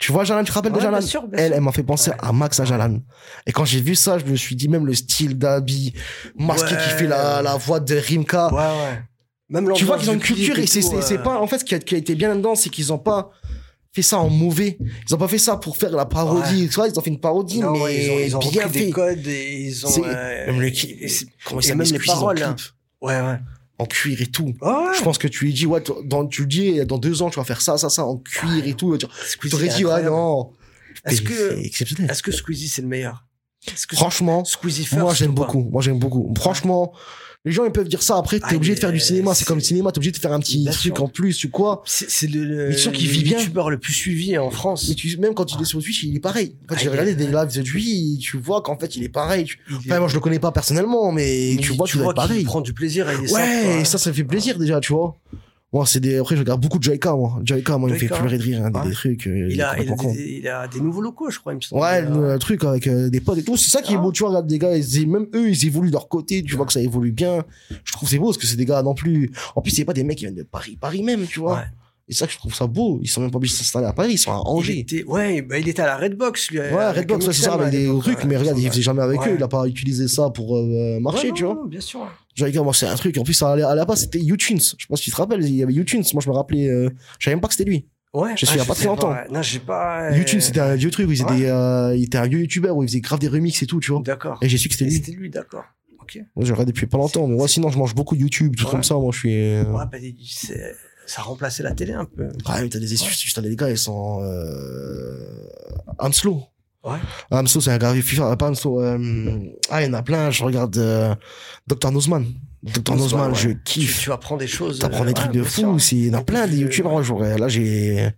Tu vois Jalan, tu te rappelles Ouais, de Jalan bien sûr, bien Elle, elle m'a fait penser Ouais. à Max à Jalan. Et quand j'ai vu ça, je me suis dit, même le style d'habit, masqué Ouais. qui fait la, la voix de Rimka. Ouais, ouais. Même Tu vois qu'ils ont une culture et c'est euh, pas, en fait, ce qui a, qui a été bien là-dedans, c'est qu'ils ont pas fait ça en mauvais. Ils ont pas fait ça pour faire la parodie. Tu vois, ils ont fait une parodie, non, mais ouais, ils ont, ils ont bien repris fait. des codes et ils ont. Euh, Même le clip. et Comment même les paroles, hein. Ouais, ouais. En cuir et tout. Je pense que tu lui dis, ouais, dans, tu lui dis, dans deux ans, tu vas faire ça, ça, ça, en cuir et tout. Tu est dit, ouais, incroyable. non. Est-ce que, est-ce que Squeezie c'est le meilleur? Franchement, Squeezie first moi, j'aime beaucoup. Moi, j'aime beaucoup. Franchement, les gens, ils peuvent dire ça. Après, t'es Ah, obligé de faire du cinéma. C'est comme le cinéma. T'es obligé de faire un petit truc sûr. en plus, tu quoi. C'est le, tu sens qu'il vit bien. youtubeur le plus suivi en France. Mais tu, même quand il est sur Twitch, il est pareil. En fait, Ah, j'ai regardé des lives de lui, tu vois qu'en fait, il est pareil. Tu- Enfin, moi, je le connais pas personnellement, mais, mais tu vois doit être qu'il prend du plaisir est Ouais, ça, ça fait plaisir déjà, tu vois. Moi, c'est des, après, je regarde beaucoup de Jaika, moi. Jaika, moi, il me fait pleurer de rire, hein, des, Ouais. des trucs. euh, Il a, il, a des, il a des nouveaux locaux, je crois, il me semble. Ouais, le, truc avec euh, des potes et tout. C'est ça qui est Ah. beau, tu vois, regarde des gars, ils, même eux, ils évoluent de leur côté, tu vois que ça évolue bien. Je trouve c'est beau parce que c'est des gars non plus. En plus, c'est pas des mecs qui viennent de Paris, Paris même, tu vois. Ouais. Et ça je trouve ça beau. Ils sont même pas obligés de s'installer à Paris, ils sont à Il Angers. était, ouais, bah, il était à la Redbox, lui. Ouais, avec Redbox, ouais, c'est ça, avec des trucs, ouais. mais regarde, il faisait jamais avec Ouais. eux, il a pas utilisé ça pour euh, marcher, Ouais, tu vois. Bien sûr. Moi, c'est un truc. En plus, à la à la base, c'était YouTunes. Je pas si tu te rappelles, il y avait YouTunes. Moi, je me rappelais, euh, je savais même pas que c'était lui. Ouais. Je suis il y a pas très longtemps. ouais. Non, j'ai pas. euh, YouTunes, c'était un vieux truc où il, faisait ouais. des, euh, il était un vieux youtubeur où il faisait grave des remixes et tout, tu vois. D'accord. Et j'ai su que c'était lui. C'était lui, d'accord. Ok. Moi, j'ai regardé depuis pas longtemps, mais moi, sinon, je mange beaucoup de YouTube, tout Ouais. comme ça. Moi, je suis. euh, Ouais, bah, c'est- ça a remplacé la télé un peu. Ah, mais t'as des t'as des gars, ils sont. Euh... Hanslo. Ouais. Hanslo, c'est un gars FIFA, pas Hanslo. Euh... Ah, il y en a plein, je regarde euh... Dr. Nozman. Nozman, ouais. je kiffe. tu apprends des choses. T'apprends euh, des ouais, trucs de fou. c'est- Il y en a plein des youtubeurs. Moi, j'aurais- là, j'ai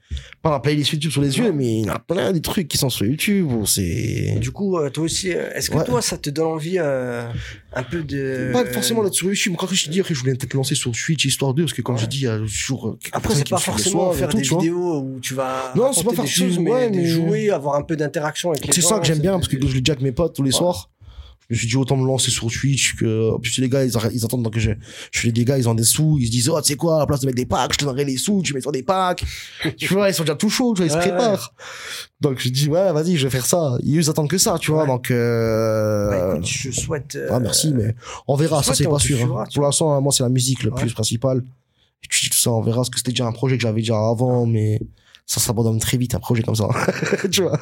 pas ma playlist YouTube sur les yeux, mais il y en a plein des trucs qui sont sur YouTube. C'est du coup, euh, toi aussi, euh, est-ce que Ouais. toi, ça te donne envie euh, un peu de. pas forcément d'être sur YouTube. Quand je te dis, après, je voulais peut-être lancer sur Twitch histoire d'eux, parce que comme j'ai dit, il y a toujours. Après, c'est pas forcément faire tout, des vidéos où tu vas Non, c'est pas des faire choses, ça, mais ouais, des mais- jouer, avoir un peu d'interaction avec les C'est gens. ça que j'aime c'est- bien, parce que je le dis avec mes potes tous les soirs. Je me suis dit autant me lancer sur Twitch que, en plus, les gars, ils, attendent que je, je fais des gars, ils ont des sous, ils se disent, oh, tu sais quoi, à la place de mettre des packs, je te donnerai les sous, tu mets sur des packs. tu vois, ils sont déjà tout chauds, tu vois, ils Ouais, se préparent. Donc, je dis, ouais, vas-y, je vais faire ça. Ils attendent que ça, tu vois, Ouais. donc, euh, Bah, écoute, je souhaite. euh, ah, merci, mais on verra, ça c'est pas sûr. suivra, hein. Pour l'instant, moi, c'est la musique le plus principal. Et tu dis tout ça, on verra, parce que c'était déjà un projet que j'avais déjà avant, mais ça s'abandonne très vite, un projet comme ça. tu vois.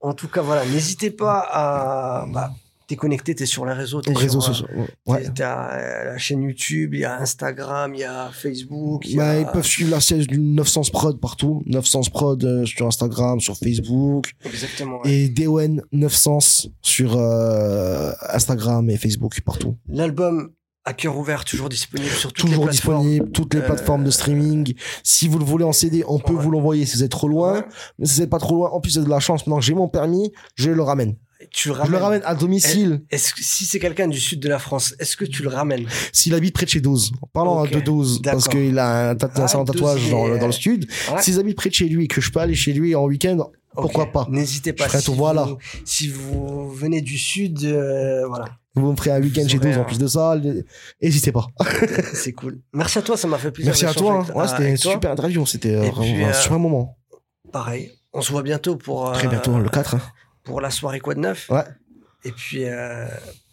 En tout cas, voilà, n'hésitez pas à. Bah, t'es connecté, t'es sur les réseaux. T'es Réseaux sur, euh, sociaux. Ouais. T'as euh, la chaîne YouTube, il y a Instagram, il y a Facebook. y Bah, a- ils peuvent suivre la siège du 900 prod partout. 900 prod euh, sur Instagram, sur Facebook. Exactement. ouais. Et DON 900 sur euh, Instagram et Facebook, partout. L'album à cœur ouvert, toujours disponible sur toutes Toujours les plateformes. disponible, toutes les Euh, plateformes de streaming. Si vous le voulez en CD, on peut Ouais. vous l'envoyer si vous êtes trop loin. Ouais. Mais si vous n'êtes pas trop loin, en plus, avez de la chance. Maintenant que j'ai mon permis, je le ramène. Tu le Je ramènes. le ramène à domicile Est-ce que si c'est quelqu'un du sud de la France, est-ce que tu le ramènes? S'il habite près de chez 12. En parlant Ok, de 12, parce qu'il a un, Ah, salon de 12, tatouage dans, le- dans le sud. Ouais. S'il habite près de chez lui et que je peux aller chez lui en week-end, Pourquoi pas? N'hésitez pas. Je si tout, voilà. Vous, si vous venez du sud, euh, voilà, vous me ferez un week-end Vous chez aurez 12 en plus de ça. N'hésitez pas. c'est cool. Merci à toi, ça m'a fait plaisir. Merci à d'échanger toi. hein. Ouais, c'était toi? super interview. C'était euh, vraiment un euh, super moment. Pareil. On se voit bientôt pour Très bientôt, le 4. hein. Pour la soirée quoi de neuf. Ouais. Et puis euh,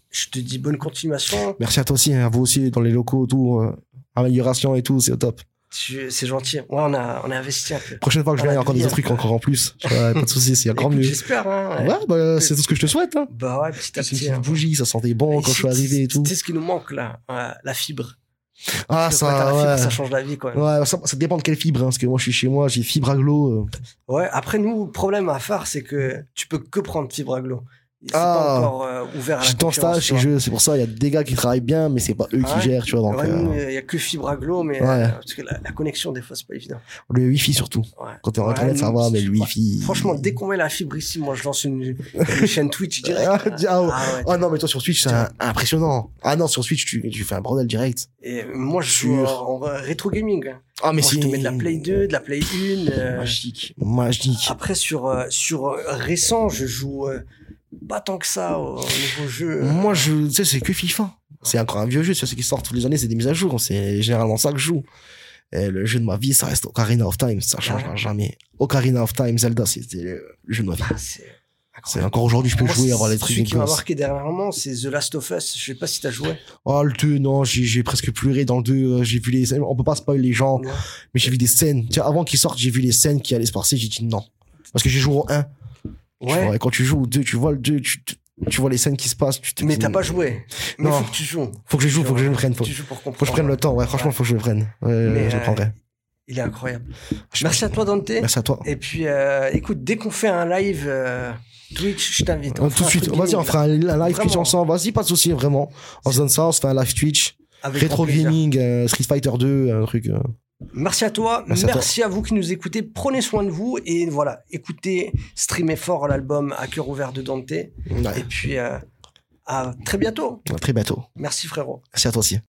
je te dis bonne continuation. Merci à toi aussi, hein, à vous aussi, dans les locaux, tout. euh, amélioration et tout, c'est au top. C'est gentil. Ouais, on a on a investi un peu. Prochaine fois que je viens, il y a encore des trucs encore en plus. Pas de soucis, c'est encore mieux. J'espère. Hein, Ouais, bah, c'est tout ce que je te souhaite. Hein. Bah ouais, petit à une petit. petite hein. bougie, ça sentait bon quand je suis arrivé et tout. C'est ce qui nous manque là, ouais, la fibre. Ah, quand la fibre, ça, ça change la vie quoi. Ouais, ça, ça dépend de quelle fibre, hein, parce que moi je suis chez moi, j'ai fibre aglo. euh. Ouais, après nous, problème à phare, c'est que tu peux que prendre fibre aglo. C'est pas encore euh, ouvert à la stage chez jeux, c'est pour ça, il y a des gars qui travaillent bien, mais c'est pas eux Ah qui ouais gèrent, tu vois. Donc, Ouais, euh, il y a que fibre aglo, mais Ouais. euh, parce que la, la connexion des fois c'est pas évident. le wifi surtout. Ouais. Quand t'es en Ouais, internet, ça va, mais le wifi. Franchement, dès qu'on met la fibre ici, moi je lance une, une chaîne Twitch direct. Ah, ah, ouais. Ah ouais. Ah non, mais toi sur Twitch, c'est impressionnant. Ah non, sur Twitch, tu, tu fais un bordel direct. Et moi je joue Sûr. en, rétro gaming. hein. Ah, mais c'est. je te mets de la Play 2, de la Play 1. euh, Magique. Magique. Après, sur, sur récent, je joue pas tant que ça au, au niveau jeu. Moi, je, tu sais, c'est que FIFA. C'est encore un vieux jeu, tu sais, ce qui sort toutes les années, c'est des mises à jour. C'est généralement ça que je joue. Et le jeu de ma vie, ça reste Ocarina of Time, ça changera Ouais. jamais. Ocarina of Time, Zelda, c'était le jeu de ma vie. Ah, c'est C'est encore aujourd'hui, je peux Moi, jouer, avoir les trucs des qui m'a marqué dernièrement, c'est The Last of Us. Je sais pas si t'as joué. Oh, le 2, non, j'ai presque pleuré dans le 2. euh, J'ai vu les. On peut pas spoiler les gens, Ouais. mais j'ai vu des scènes. Tiens, avant qu'ils sortent, j'ai vu les scènes qui allaient se passer. J'ai dit non. Parce que j'ai joué au 1. Tu Ouais. vois, et quand tu joues au 2, tu vois le 2, tu, tu- vois les scènes qui se passent. Tu te Mais t'as pas joué. Mais Non. faut que tu joues. Faut que je joue, faut que je le prenne. Faut, Tu joues pour comprendre. faut que je prenne le temps. Ouais, franchement, faut que je le prenne. Ouais, Mais, je le euh, prendrai. Il est incroyable. Je- Merci à toi, Dante. Merci à toi. Et puis, euh, écoute, dès qu'on fait un live euh, Twitch, je t'invite. Euh, tout de suite, vas-y, on fera un, live Vraiment. Twitch ensemble. Vas-y, pas de souci, vraiment. On se donne ça, on se fait un live Twitch. avec Retro. Gaming, euh, Street Fighter 2, un truc. Merci à toi. Merci Merci, à à, vous qui nous écoutez. Prenez soin de vous. Et voilà, écoutez, streamez fort l'album à cœur ouvert de Dante. Et puis, euh, à très bientôt. à très bientôt. Merci, frérot. Merci à toi aussi.